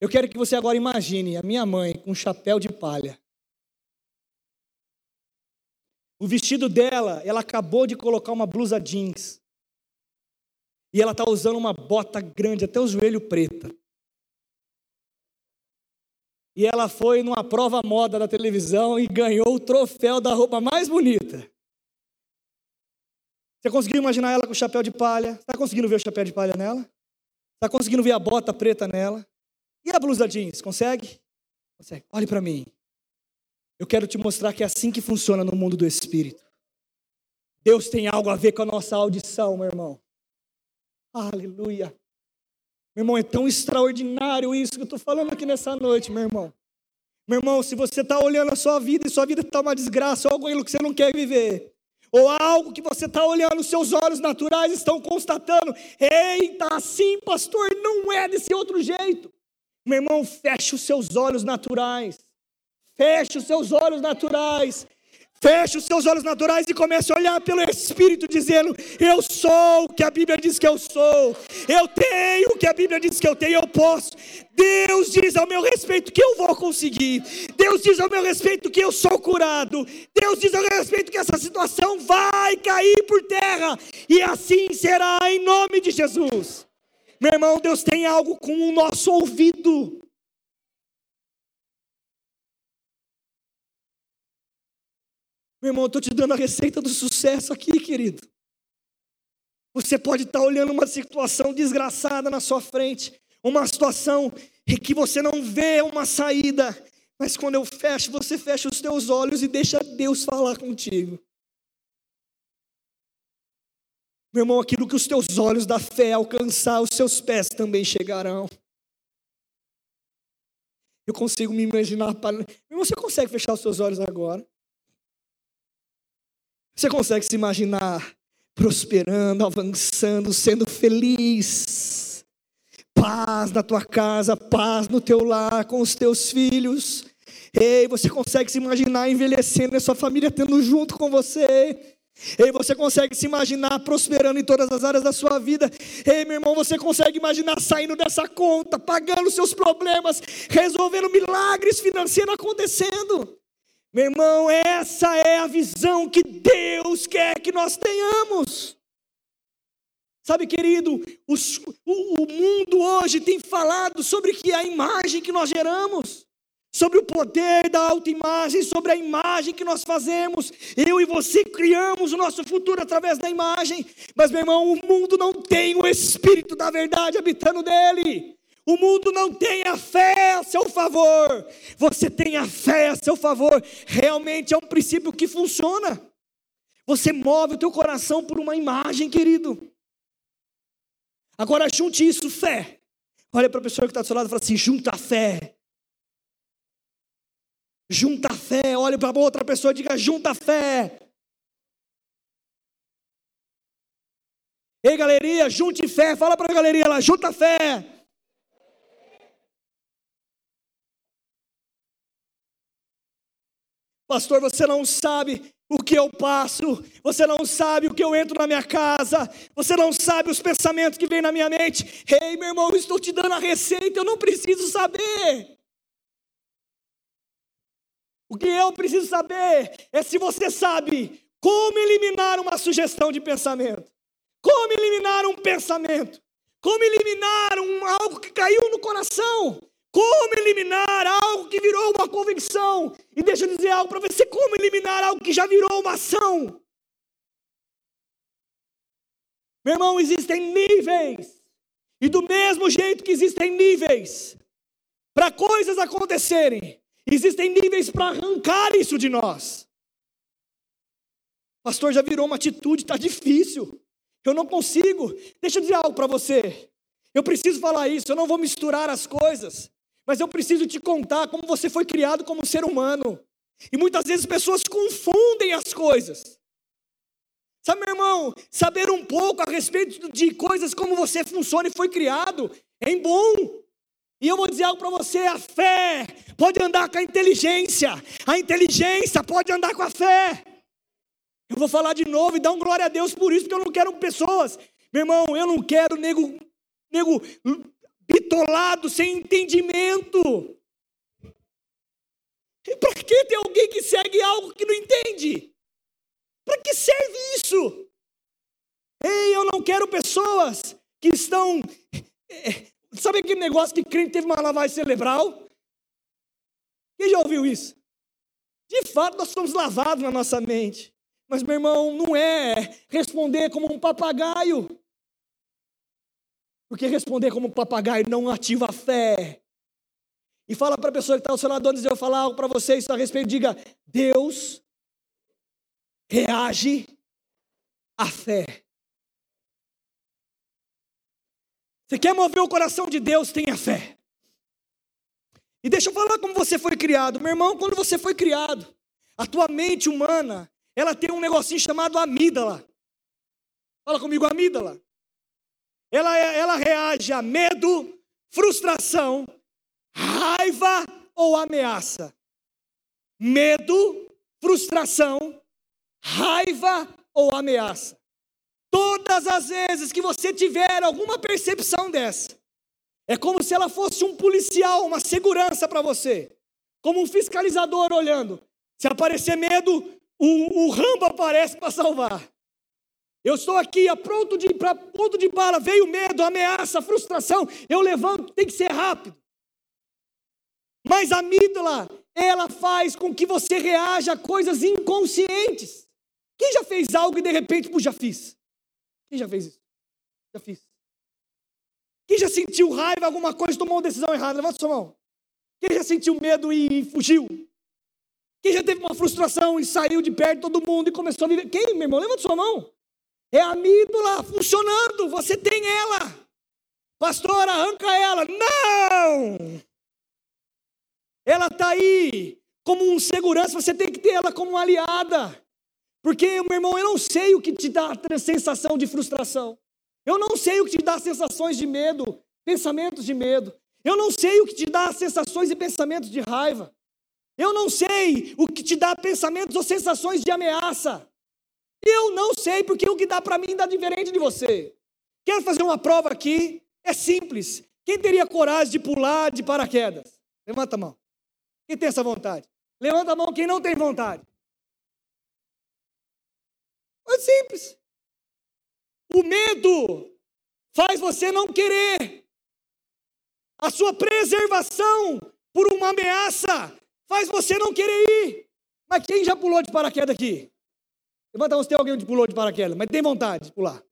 Eu quero que você agora imagine a minha mãe com um chapéu de palha. O vestido dela, ela acabou de colocar uma blusa jeans. E ela está usando uma bota grande, até o joelho preta. E ela foi numa prova moda da televisão e ganhou o troféu da roupa mais bonita. Você conseguiu imaginar ela com o chapéu de palha? Está conseguindo ver o chapéu de palha nela? Está conseguindo ver a bota preta nela? E a blusa jeans? Consegue? Consegue. Olhe para mim. Eu quero te mostrar que é assim que funciona no mundo do espírito. Deus tem algo a ver com a nossa audição, meu irmão. Aleluia. Meu irmão, é tão extraordinário isso que eu estou falando aqui nessa noite, meu irmão. Meu irmão, se você está olhando a sua vida e sua vida está uma desgraça, algo que você não quer viver, ou algo que você está olhando, seus olhos naturais estão constatando, eita, assim, pastor, não é desse outro jeito. Meu irmão, feche os seus olhos naturais. Feche os seus olhos naturais. Feche os seus olhos naturais e comece a olhar pelo Espírito, dizendo: Eu sou o que a Bíblia diz que eu sou, eu tenho o que a Bíblia diz que eu tenho, eu posso. Deus diz ao meu respeito que eu vou conseguir, Deus diz ao meu respeito que eu sou curado, Deus diz ao meu respeito que essa situação vai cair por terra, e assim será em nome de Jesus. Meu irmão, Deus tem algo com o nosso ouvido. Meu irmão, eu estou te dando a receita do sucesso aqui, querido. Você pode estar olhando uma situação desgraçada na sua frente, uma situação em que você não vê uma saída, mas quando eu fecho, você fecha os teus olhos e deixa Deus falar contigo. Meu irmão, aquilo que os teus olhos da fé alcançar, os seus pés também chegarão. Eu consigo me imaginar. Meu irmão, você consegue fechar os seus olhos agora? Você consegue se imaginar prosperando, avançando, sendo feliz? Paz na tua casa, paz no teu lar, com os teus filhos. Ei, você consegue se imaginar envelhecendo e sua família tendo junto com você? Ei, você consegue se imaginar prosperando em todas as áreas da sua vida? Ei, meu irmão, você consegue imaginar saindo dessa conta, pagando seus problemas, resolvendo milagres financeiros acontecendo? Meu irmão, essa é a visão que Deus quer que nós tenhamos. Sabe, querido, os, o, o mundo hoje tem falado sobre que a imagem que nós geramos, sobre o poder da autoimagem, sobre a imagem que nós fazemos. Eu e você criamos o nosso futuro através da imagem, mas, meu irmão, o mundo não tem o Espírito da verdade habitando nele. O mundo não tem a fé a seu favor. Você tem a fé a seu favor. Realmente é um princípio que funciona. Você move o teu coração por uma imagem, querido. Agora junte isso, fé. Olha para a pessoa que está do seu lado e fala assim: junta a fé. Junta a fé. Olha para outra pessoa e diga: junta a fé. Ei, galeria, junte fé. Fala para a galeria lá: junta a fé. Pastor, você não sabe o que eu passo, você não sabe o que eu entro na minha casa, você não sabe os pensamentos que vêm na minha mente. Ei, meu irmão, estou te dando a receita, eu não preciso saber. O que eu preciso saber é se você sabe como eliminar uma sugestão de pensamento, como eliminar um pensamento, como eliminar um, algo que caiu no coração. Como eliminar algo que virou uma convicção? E deixa eu dizer algo para você: como eliminar algo que já virou uma ação? Meu irmão, existem níveis. E do mesmo jeito que existem níveis para coisas acontecerem, existem níveis para arrancar isso de nós. Pastor, já virou uma atitude, está difícil. Eu não consigo. Deixa eu dizer algo para você. Eu preciso falar isso, eu não vou misturar as coisas, mas eu preciso te contar como você foi criado como ser humano. E muitas vezes pessoas confundem as coisas. Sabe, meu irmão, saber um pouco a respeito de coisas como você funciona e foi criado é bom. E eu vou dizer algo para você: a fé pode andar com a inteligência, a inteligência pode andar com a fé. Eu vou falar de novo e dar um glória a Deus por isso, porque eu não quero pessoas, meu irmão, eu não quero nego, nego bitolado, sem entendimento. Para que ter alguém que segue algo que não entende? Para que serve isso? Ei, eu não quero pessoas que estão. É, sabe aquele negócio que crente teve uma lavagem cerebral? Quem já ouviu isso? De fato, nós somos lavados na nossa mente. Mas, meu irmão, não é responder como um papagaio. Porque responder como um papagaio não ativa a fé. E fala para a pessoa que está ao seu lado, antes de eu falar algo para vocês a respeito, diga: Deus reage à fé. Você quer mover o coração de Deus, tenha fé. E deixa eu falar como você foi criado. Meu irmão, quando você foi criado, a tua mente humana, ela tem um negocinho chamado amígdala. Fala comigo, amígdala. Ela, ela reage a medo, frustração, raiva ou ameaça. Medo, frustração, raiva ou ameaça. Todas as vezes que você tiver alguma percepção dessa, é como se ela fosse um policial, uma segurança para você, como um fiscalizador olhando. Se aparecer medo, o, o Rambo aparece para salvar. Eu estou aqui a pronto de, pra, ponto de bala, veio medo, ameaça, frustração, eu levanto, tem que ser rápido. Mas a amígdala, ela faz com que você reaja a coisas inconscientes. Quem já fez algo e de repente, pô, já fiz? Quem já fez isso? Já fiz. Quem já sentiu raiva, alguma coisa, tomou uma decisão errada? Levanta sua mão. Quem já sentiu medo e fugiu? Quem já teve uma frustração e saiu de perto de todo mundo e começou a viver? Quem, meu irmão? Levanta sua mão. É a amígdala funcionando, você tem ela. Pastor, arranca ela. Não! Ela está aí como um segurança, você tem que ter ela como uma aliada. Porque, meu irmão, eu não sei o que te dá a sensação de frustração. Eu não sei o que te dá sensações de medo, pensamentos de medo. Eu não sei o que te dá sensações e pensamentos de raiva. Eu não sei o que te dá pensamentos ou sensações de ameaça. Eu não sei, porque o que dá para mim dá diferente de você. Quero fazer uma prova aqui, é simples. Quem teria coragem de pular de paraquedas? Levanta a mão. Quem tem essa vontade? Levanta a mão quem não tem vontade. É simples. O medo faz você não querer. A sua preservação por uma ameaça faz você não querer ir. Mas quem já pulou de paraquedas aqui? Levanta a mão se tem alguém que pulou de paraquedas, mas tem vontade de pular.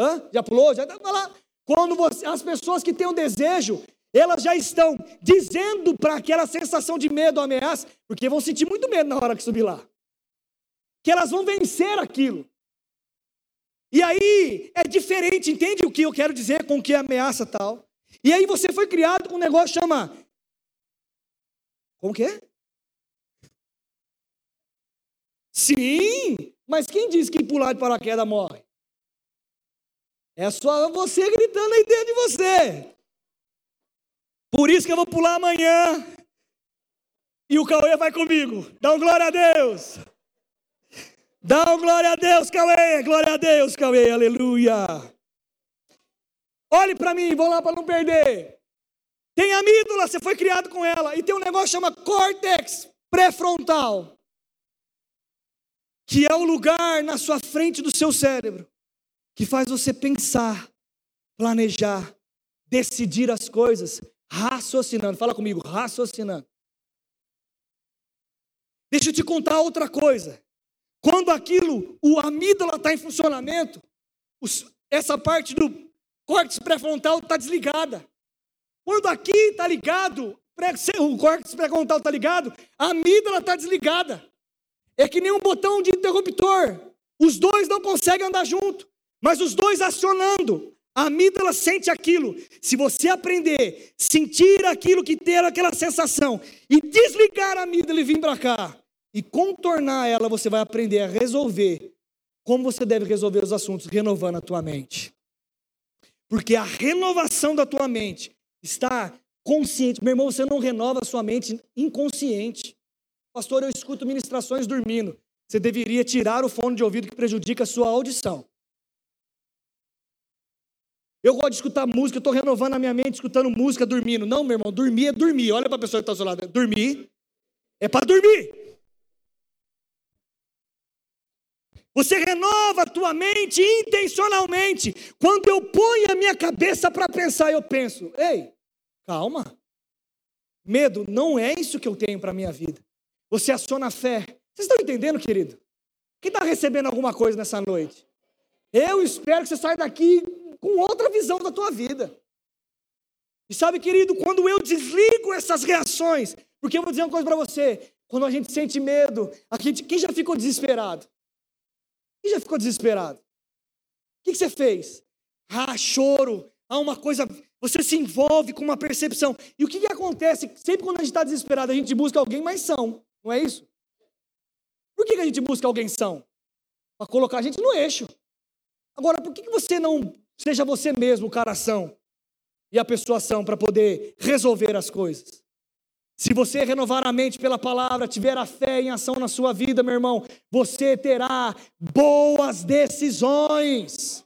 Hã? Já pulou? Já está lá. Quando você, as pessoas que têm um desejo, elas já estão dizendo para aquela sensação de medo, ameaça, porque vão sentir muito medo na hora que subir lá. Que elas vão vencer aquilo. E aí é diferente, entende o que eu quero dizer com que é ameaça tal? E aí você foi criado com um negócio que chama. Como que é? Sim, mas quem diz que pular de paraquedas morre? É só você gritando aí dentro de você. Por isso que eu vou pular amanhã. E o Cauê vai comigo. Dá um glória a Deus. Dá um glória a Deus, Cauê. Glória a Deus, Cauê. Aleluia. Olhe para mim, vou lá para não perder. Tem amígdala, você foi criado com ela. E tem um negócio que chama córtex pré-frontal que é o lugar na sua frente do seu cérebro que faz você pensar, planejar, decidir as coisas Raciocinando. Fala comigo, raciocinando. Deixa eu te contar outra coisa. Quando aquilo, o amígdala está em funcionamento, os, essa parte do córtex pré-frontal está desligada. Quando aqui está ligado, o córtex pré-frontal está ligado, a amígdala está desligada. É que nem um botão de interruptor. Os dois não conseguem andar junto, mas os dois acionando. A amígdala sente aquilo. Se você aprender, sentir aquilo que ter aquela sensação e desligar a amígdala e vir para cá e contornar ela, você vai aprender a resolver como você deve resolver os assuntos renovando a tua mente. Porque a renovação da tua mente está consciente. Meu irmão, você não renova a sua mente inconsciente. Pastor, eu escuto ministrações dormindo. Você deveria tirar o fone de ouvido que prejudica a sua audição. Eu gosto de escutar música, eu estou renovando a minha mente escutando música dormindo. Não, meu irmão, dormir é dormir. Olha para a pessoa que está ao seu lado. Dormir é para dormir. Você renova a tua mente intencionalmente. Quando eu ponho a minha cabeça para pensar, eu penso: ei, calma. Medo não é isso que eu tenho para a minha vida. Você aciona a fé. Vocês estão entendendo, querido? Quem está recebendo alguma coisa nessa noite? Eu espero que você saia daqui com outra visão da tua vida. E sabe, querido, quando eu desligo essas reações, porque eu vou dizer uma coisa para você: quando a gente sente medo, a gente, quem já ficou desesperado? Quem já ficou desesperado? O que, que você fez? Ah, choro, há uma coisa, você se envolve com uma percepção. E o que, que acontece? Sempre quando a gente está desesperado, a gente busca alguém mais são, não é isso? Por que, a gente busca alguém são? Para colocar a gente no eixo. Agora, por que, que você não Seja você mesmo o coração e a persuasão para poder resolver as coisas. Se você renovar a mente pela palavra, tiver a fé em ação na sua vida, meu irmão, você terá boas decisões.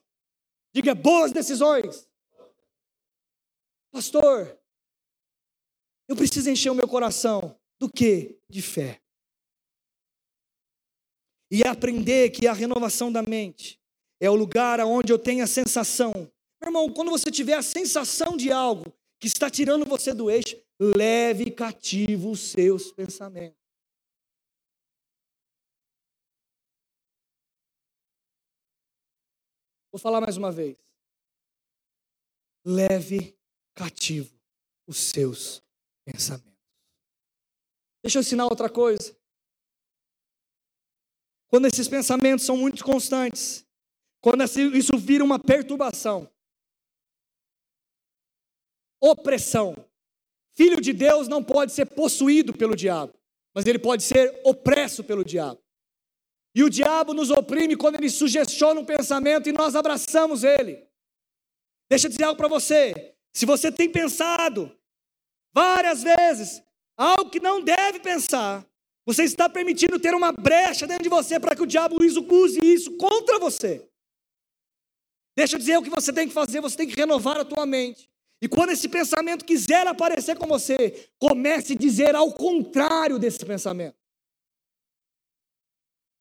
Diga boas decisões. Pastor, eu preciso encher o meu coração do que? De fé. E aprender que a renovação da mente é o lugar onde eu tenho a sensação. Meu irmão, quando você tiver a sensação de algo que está tirando você do eixo, leve cativo os seus pensamentos. Vou falar mais uma vez. Leve cativo os seus pensamentos. Deixa eu ensinar outra coisa. Quando esses pensamentos são muito constantes, quando isso vira uma perturbação, opressão. Filho de Deus não pode ser possuído pelo diabo, mas ele pode ser opresso pelo diabo. E o diabo nos oprime quando ele sugestiona um pensamento e nós abraçamos ele. Deixa eu dizer algo para você. Se você tem pensado várias vezes algo que não deve pensar, você está permitindo ter uma brecha dentro de você para que o diabo use isso contra você. Deixa eu dizer o que você tem que fazer, você tem que renovar a tua mente. E quando esse pensamento quiser aparecer com você, comece a dizer ao contrário desse pensamento.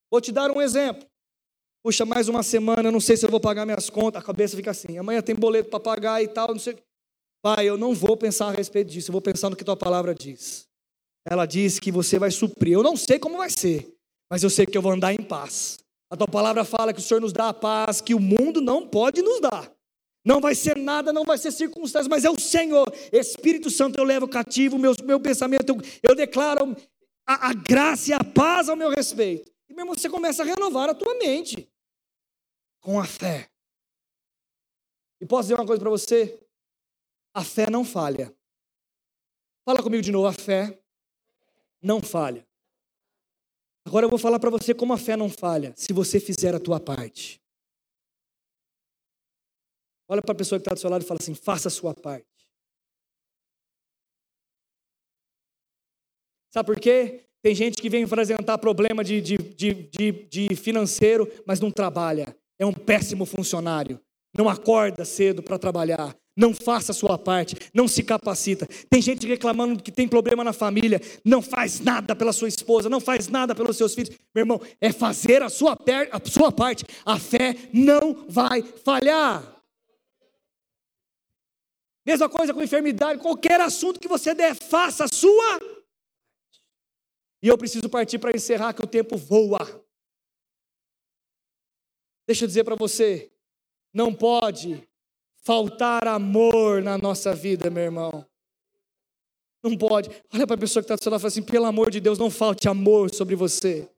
Vou te dar um exemplo. Puxa, mais uma semana, não sei se eu vou pagar minhas contas, a cabeça fica assim. Amanhã tem boleto para pagar e tal, não sei. Pai, eu não vou pensar a respeito disso, eu vou pensar no que tua palavra diz. Ela diz que você vai suprir. Eu não sei como vai ser, mas eu sei que eu vou andar em paz. A tua palavra fala que o Senhor nos dá a paz que o mundo não pode nos dar. Não vai ser nada, não vai ser circunstância, mas é o Senhor. Espírito Santo, eu levo cativo meu, meu pensamento, eu, eu declaro a, a, graça e a paz ao meu respeito. E mesmo você começa a renovar a tua mente com a fé. E posso dizer uma coisa para você? A fé não falha. Fala comigo de novo, a fé não falha. Agora eu vou falar para você como a fé não falha, se você fizer a tua parte. Olha para a pessoa que está do seu lado e fala assim: faça a sua parte. Sabe por quê? Tem gente que vem apresentar problema de, de, de, de, financeiro, mas não trabalha. É um péssimo funcionário. Não acorda cedo para trabalhar não faça a sua parte, não se capacita. Tem gente reclamando que tem problema na família, não faz nada pela sua esposa, não faz nada pelos seus filhos. Meu irmão, é fazer a sua, a sua parte. A fé não vai falhar. Mesma coisa com enfermidade, qualquer assunto que você der, faça a sua. E eu preciso partir para encerrar, que o tempo voa. Deixa eu dizer para você, não pode faltar amor na nossa vida, meu irmão. Não pode. Olha para a pessoa que está do seu lado e fala assim: pelo amor de Deus, não falte amor sobre você.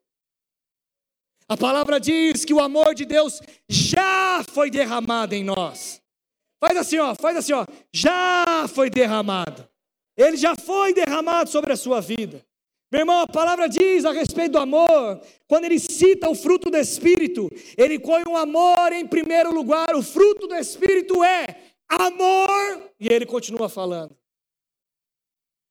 A palavra diz que o amor de Deus já foi derramado em nós. Faz assim, ó, faz assim, ó. Já foi derramado. Ele já foi derramado sobre a sua vida. Meu irmão, a palavra diz a respeito do amor, quando ele cita o fruto do Espírito, ele põe o amor em primeiro lugar. O fruto do Espírito é amor, e ele continua falando.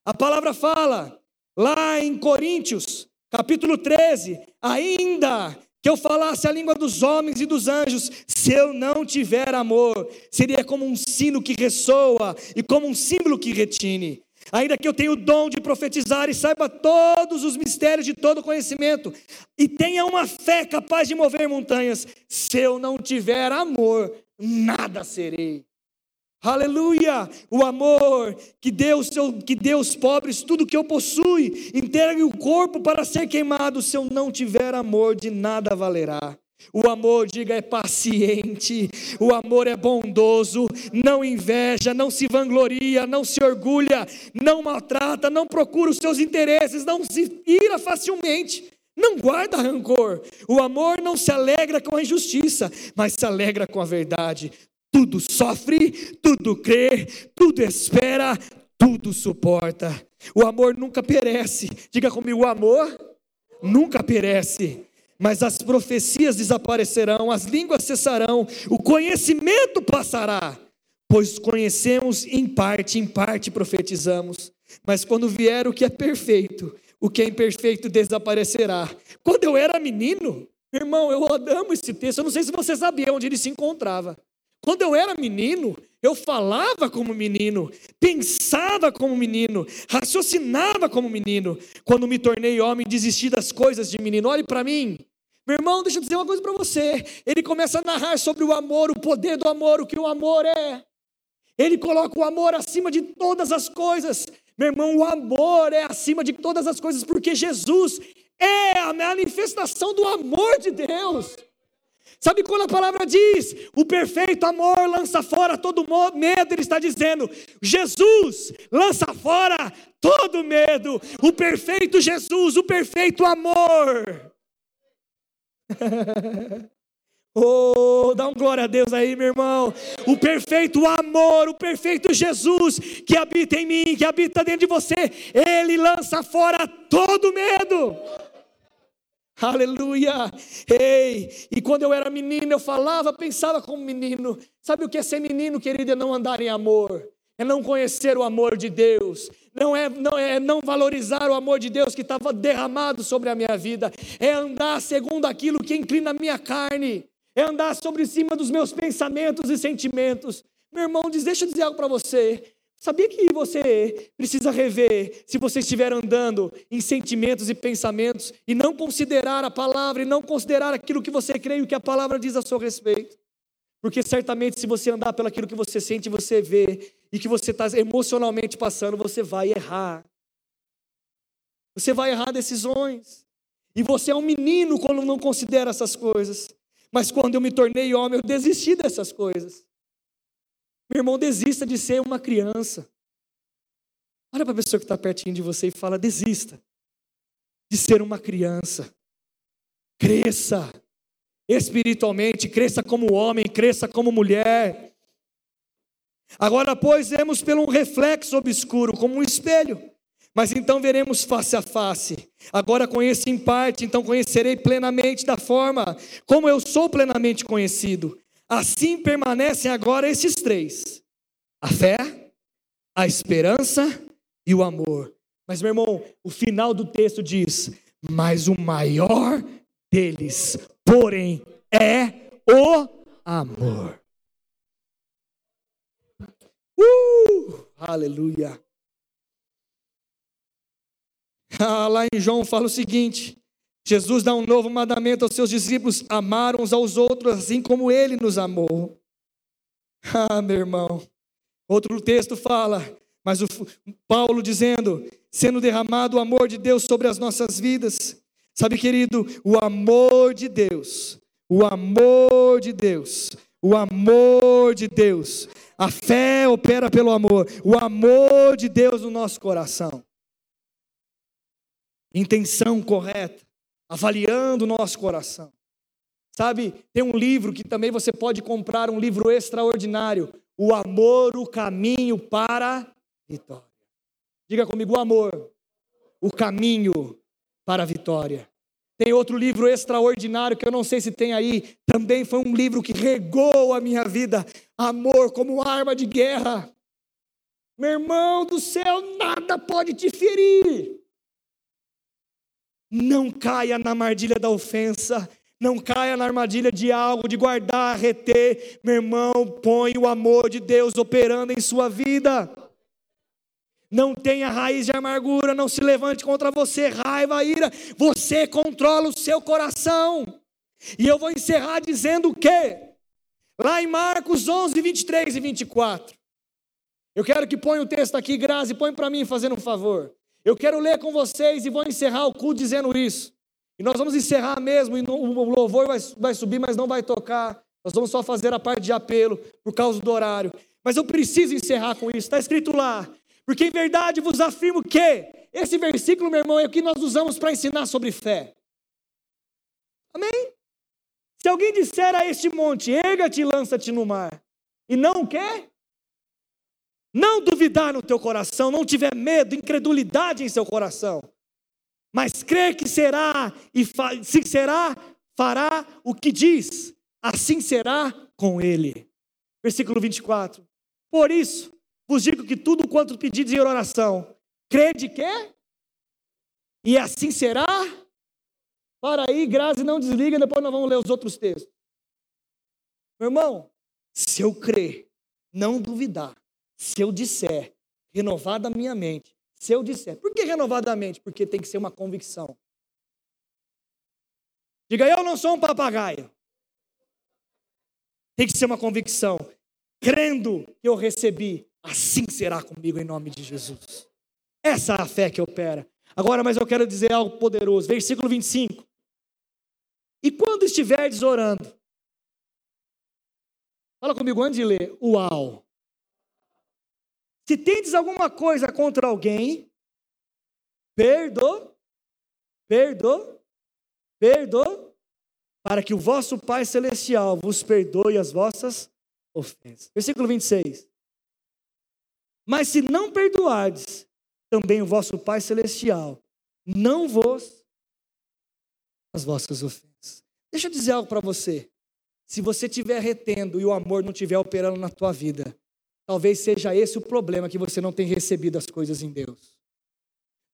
A palavra fala, lá em Coríntios, capítulo 13, ainda que eu falasse a língua dos homens e dos anjos, se eu não tiver amor, seria como um sino que ressoa e como um símbolo que retine. Ainda que eu tenha o dom de profetizar e saiba todos os mistérios de todo conhecimento, e tenha uma fé capaz de mover montanhas, se eu não tiver amor, nada serei. Aleluia! O amor que Deus, que pobres tudo que eu possui, entregue o corpo para ser queimado, se eu não tiver amor, de nada valerá. O amor, diga, é paciente, o amor é bondoso, não inveja, não se vangloria, não se orgulha, não maltrata, não procura os seus interesses, não se ira facilmente, não guarda rancor. O amor não se alegra com a injustiça, mas se alegra com a verdade. Tudo sofre, tudo crê, tudo espera, tudo suporta. O amor nunca perece. Diga comigo, o amor nunca perece mas as profecias desaparecerão, as línguas cessarão, o conhecimento passará, pois conhecemos em parte, em parte profetizamos. Mas quando vier o que é perfeito, o que é imperfeito desaparecerá. Quando eu era menino, irmão, eu amo esse texto, eu não sei se você sabia onde ele se encontrava. Quando eu era menino, eu falava como menino, pensava como menino, raciocinava como menino. Quando me tornei homem, desisti das coisas de menino. Olhe para mim, meu irmão, deixa eu dizer uma coisa para você. Ele começa a narrar sobre o amor, o poder do amor, o que o amor é. Ele coloca o amor acima de todas as coisas. Meu irmão, o amor é acima de todas as coisas, porque Jesus é a manifestação do amor de Deus. Sabe quando a palavra diz, o perfeito amor lança fora todo medo, ele está dizendo, Jesus lança fora todo medo, o perfeito Jesus, o perfeito amor. Oh, dá um glória a Deus aí, meu irmão. O perfeito amor, o perfeito Jesus que habita em mim, que habita dentro de você, ele lança fora todo medo. Aleluia! Ei, e quando eu era menino, eu falava, pensava como menino. Sabe o que é ser menino, querido? É não andar em amor, é não conhecer o amor de Deus, não é, não é não valorizar o amor de Deus que estava derramado sobre a minha vida, é andar segundo aquilo que inclina a minha carne, é andar sobre cima dos meus pensamentos e sentimentos. Meu irmão, diz, deixa eu dizer algo para você. Sabia que você precisa rever se você estiver andando em sentimentos e pensamentos e não considerar a palavra e não considerar aquilo que você crê e o que a palavra diz a seu respeito? Porque certamente, se você andar pelo aquilo que você sente, você vê, e que você está emocionalmente passando, você vai errar. Você vai errar decisões. E você é um menino quando não considera essas coisas. Mas quando eu me tornei homem, eu desisti dessas coisas. Meu irmão, desista de ser uma criança. Olha para a pessoa que está pertinho de você e fala: desista de ser uma criança. Cresça espiritualmente, cresça como homem, cresça como mulher. Agora, pois, vemos pelo um reflexo obscuro, como um espelho, mas então veremos face a face. Agora conheço em parte, então conhecerei plenamente da forma como eu sou plenamente conhecido. Assim permanecem agora esses três: a fé, a esperança e o amor. Mas, meu irmão, o final do texto diz: Mas o maior deles, porém, é o amor. Uh, aleluia. Ah, lá em João fala o seguinte: Jesus dá um novo mandamento aos seus discípulos: amar uns aos outros assim como ele nos amou. Ah, meu irmão, Outro texto fala, mas o Paulo dizendo, sendo derramado o amor de Deus sobre as nossas vidas. Sabe, querido, o amor de Deus, o amor de Deus, o amor de Deus. A fé opera pelo amor, o amor de Deus no nosso coração. Intenção correta, avaliando o nosso coração. Sabe, tem um livro que também você pode comprar, um livro extraordinário, O Amor, o Caminho para a Vitória. Diga comigo, o amor, o caminho para a vitória. Tem outro livro extraordinário que eu não sei se tem aí, também foi um livro que regou a minha vida. Amor como arma de guerra. Meu irmão do céu, nada pode te ferir. Não caia na armadilha da ofensa. Não caia na armadilha de algo, de guardar, reter. Meu irmão, põe o amor de Deus operando em sua vida não tenha raiz de amargura, não se levante contra você, raiva, ira, você controla o seu coração. E eu vou encerrar dizendo o quê? Lá em Marcos 11, 23 e 24. Eu quero que ponha o texto aqui, Grazi, põe para mim fazendo um favor. Eu quero ler com vocês e vou encerrar o culto dizendo isso. E nós vamos encerrar mesmo, e o louvor vai, vai subir, mas não vai tocar. Nós vamos só fazer a parte de apelo por causa do horário. Mas eu preciso encerrar com isso. Está escrito lá: porque em verdade vos afirmo que esse versículo, meu irmão, é o que nós usamos para ensinar sobre fé. Amém? Se alguém disser a este monte, erga-te e lança-te no mar, e não quer, não duvidar no teu coração, não tiver medo, incredulidade em seu coração, mas crer que será e se será, fará o que diz, assim será com ele. Versículo 24. Por isso, vos digo que tudo quanto pedides em oração, crede que? E assim será? Para aí, Grazi, não desliga, depois nós vamos ler os outros textos. Meu irmão, se eu crer, não duvidar, se eu disser, renovar da minha mente, se eu disser, por que renovar da mente? Porque tem que ser uma convicção. Diga, eu não sou um papagaio. Tem que ser uma convicção. Crendo que eu recebi, assim será comigo em nome de Jesus. Essa é a fé que opera. Agora, mas eu quero dizer algo poderoso. Versículo 25. E quando estiverdes orando, fala comigo antes de ler. Uau! Se tendes alguma coisa contra alguém, perdo, perdo, perdo, para que o vosso Pai Celestial vos perdoe as vossas ofensas. Versículo 26. Mas se não perdoardes, também o vosso Pai Celestial não vos as vossas ofensas. Deixa eu dizer algo para você. Se você estiver retendo e o amor não estiver operando na tua vida, talvez seja esse o problema que você não tem recebido as coisas em Deus.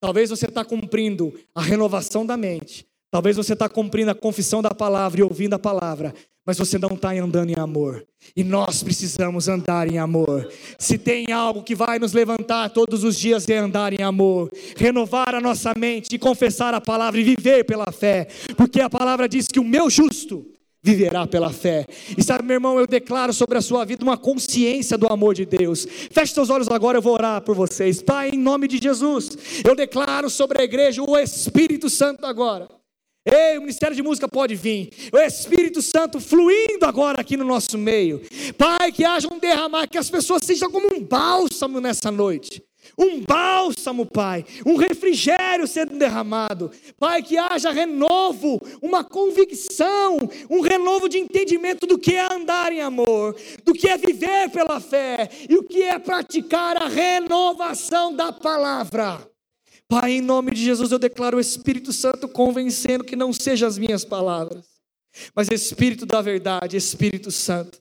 Talvez você está cumprindo a renovação da mente. Talvez você está cumprindo a confissão da palavra e ouvindo a palavra, mas você não está andando em amor. E nós precisamos andar em amor. Se tem algo que vai nos levantar todos os dias é andar em amor, renovar a nossa mente e confessar a palavra e viver pela fé, porque a palavra diz que o meu justo viverá pela fé. E sabe, meu irmão, eu declaro sobre a sua vida uma consciência do amor de Deus. Feche seus olhos agora, eu vou orar por vocês. Pai, em nome de Jesus, eu declaro sobre a igreja o Espírito Santo agora Ei, o Ministério de Música pode vir. O Espírito Santo fluindo agora aqui no nosso meio. Pai, que haja um derramar, que as pessoas sejam como um bálsamo nessa noite. Um bálsamo, Pai, um refrigério sendo derramado. Pai, que haja renovo, uma convicção, um renovo de entendimento do que é andar em amor, do que é viver pela fé e o que é praticar a renovação da palavra. Pai, em nome de Jesus, eu declaro o Espírito Santo convencendo que não sejam as minhas palavras, mas Espírito da verdade, Espírito Santo,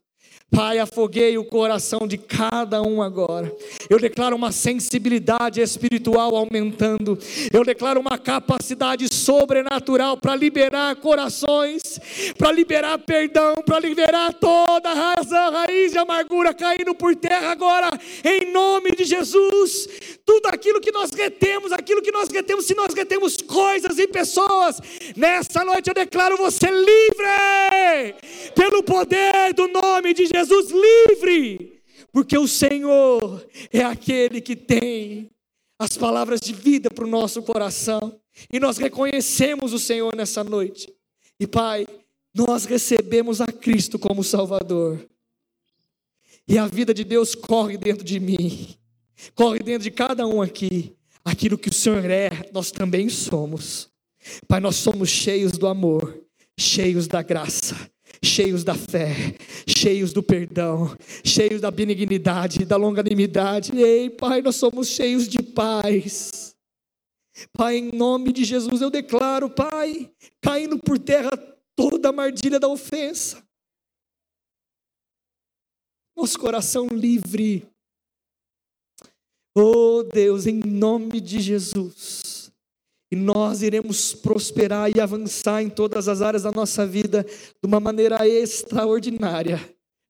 Pai, afoguei o coração de cada um agora. Eu declaro uma sensibilidade espiritual aumentando. Eu declaro uma capacidade sobrenatural para liberar corações, para liberar perdão, para liberar toda a razão, raiz de amargura caindo por terra agora, em nome de Jesus. Tudo aquilo que nós retemos, aquilo que nós retemos, se nós retemos coisas e pessoas, nessa noite eu declaro você livre, pelo poder do nome de Jesus. Jesus livre, porque o Senhor é aquele que tem as palavras de vida para o nosso coração. E nós reconhecemos o Senhor nessa noite. E Pai, nós recebemos a Cristo como Salvador. E a vida de Deus corre dentro de mim, corre dentro de cada um aqui. Aquilo que o Senhor é, nós também somos. Pai, nós somos cheios do amor, cheios da graça, cheios da fé, cheios do perdão, cheios da benignidade, da longanimidade. Ei, Pai, nós somos cheios de paz. Pai, em nome de Jesus eu declaro, Pai, caindo por terra toda a mardilha da ofensa. Nosso coração livre. Oh Deus, em nome de Jesus. E nós iremos prosperar e avançar em todas as áreas da nossa vida de uma maneira extraordinária,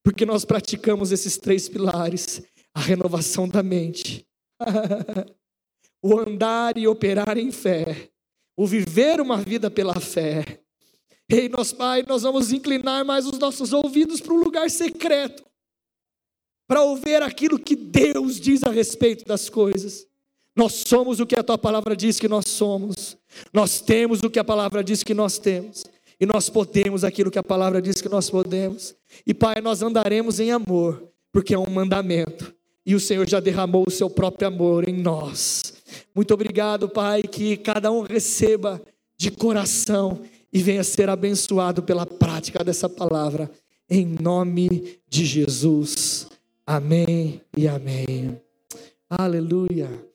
porque nós praticamos esses três pilares: a renovação da mente, o andar e operar em fé, o viver uma vida pela fé Ei, nosso Pai, nós vamos inclinar mais os nossos ouvidos para um lugar secreto, para ouvir aquilo que Deus diz a respeito das coisas. Nós somos o que a tua palavra diz que nós somos, nós temos o que a palavra diz que nós temos, e nós podemos aquilo que a palavra diz que nós podemos. E Pai, nós andaremos em amor, porque é um mandamento, e o Senhor já derramou o seu próprio amor em nós. Muito obrigado, Pai, que cada um receba de coração e venha ser abençoado pela prática dessa palavra, em nome de Jesus. Amém e amém. Aleluia.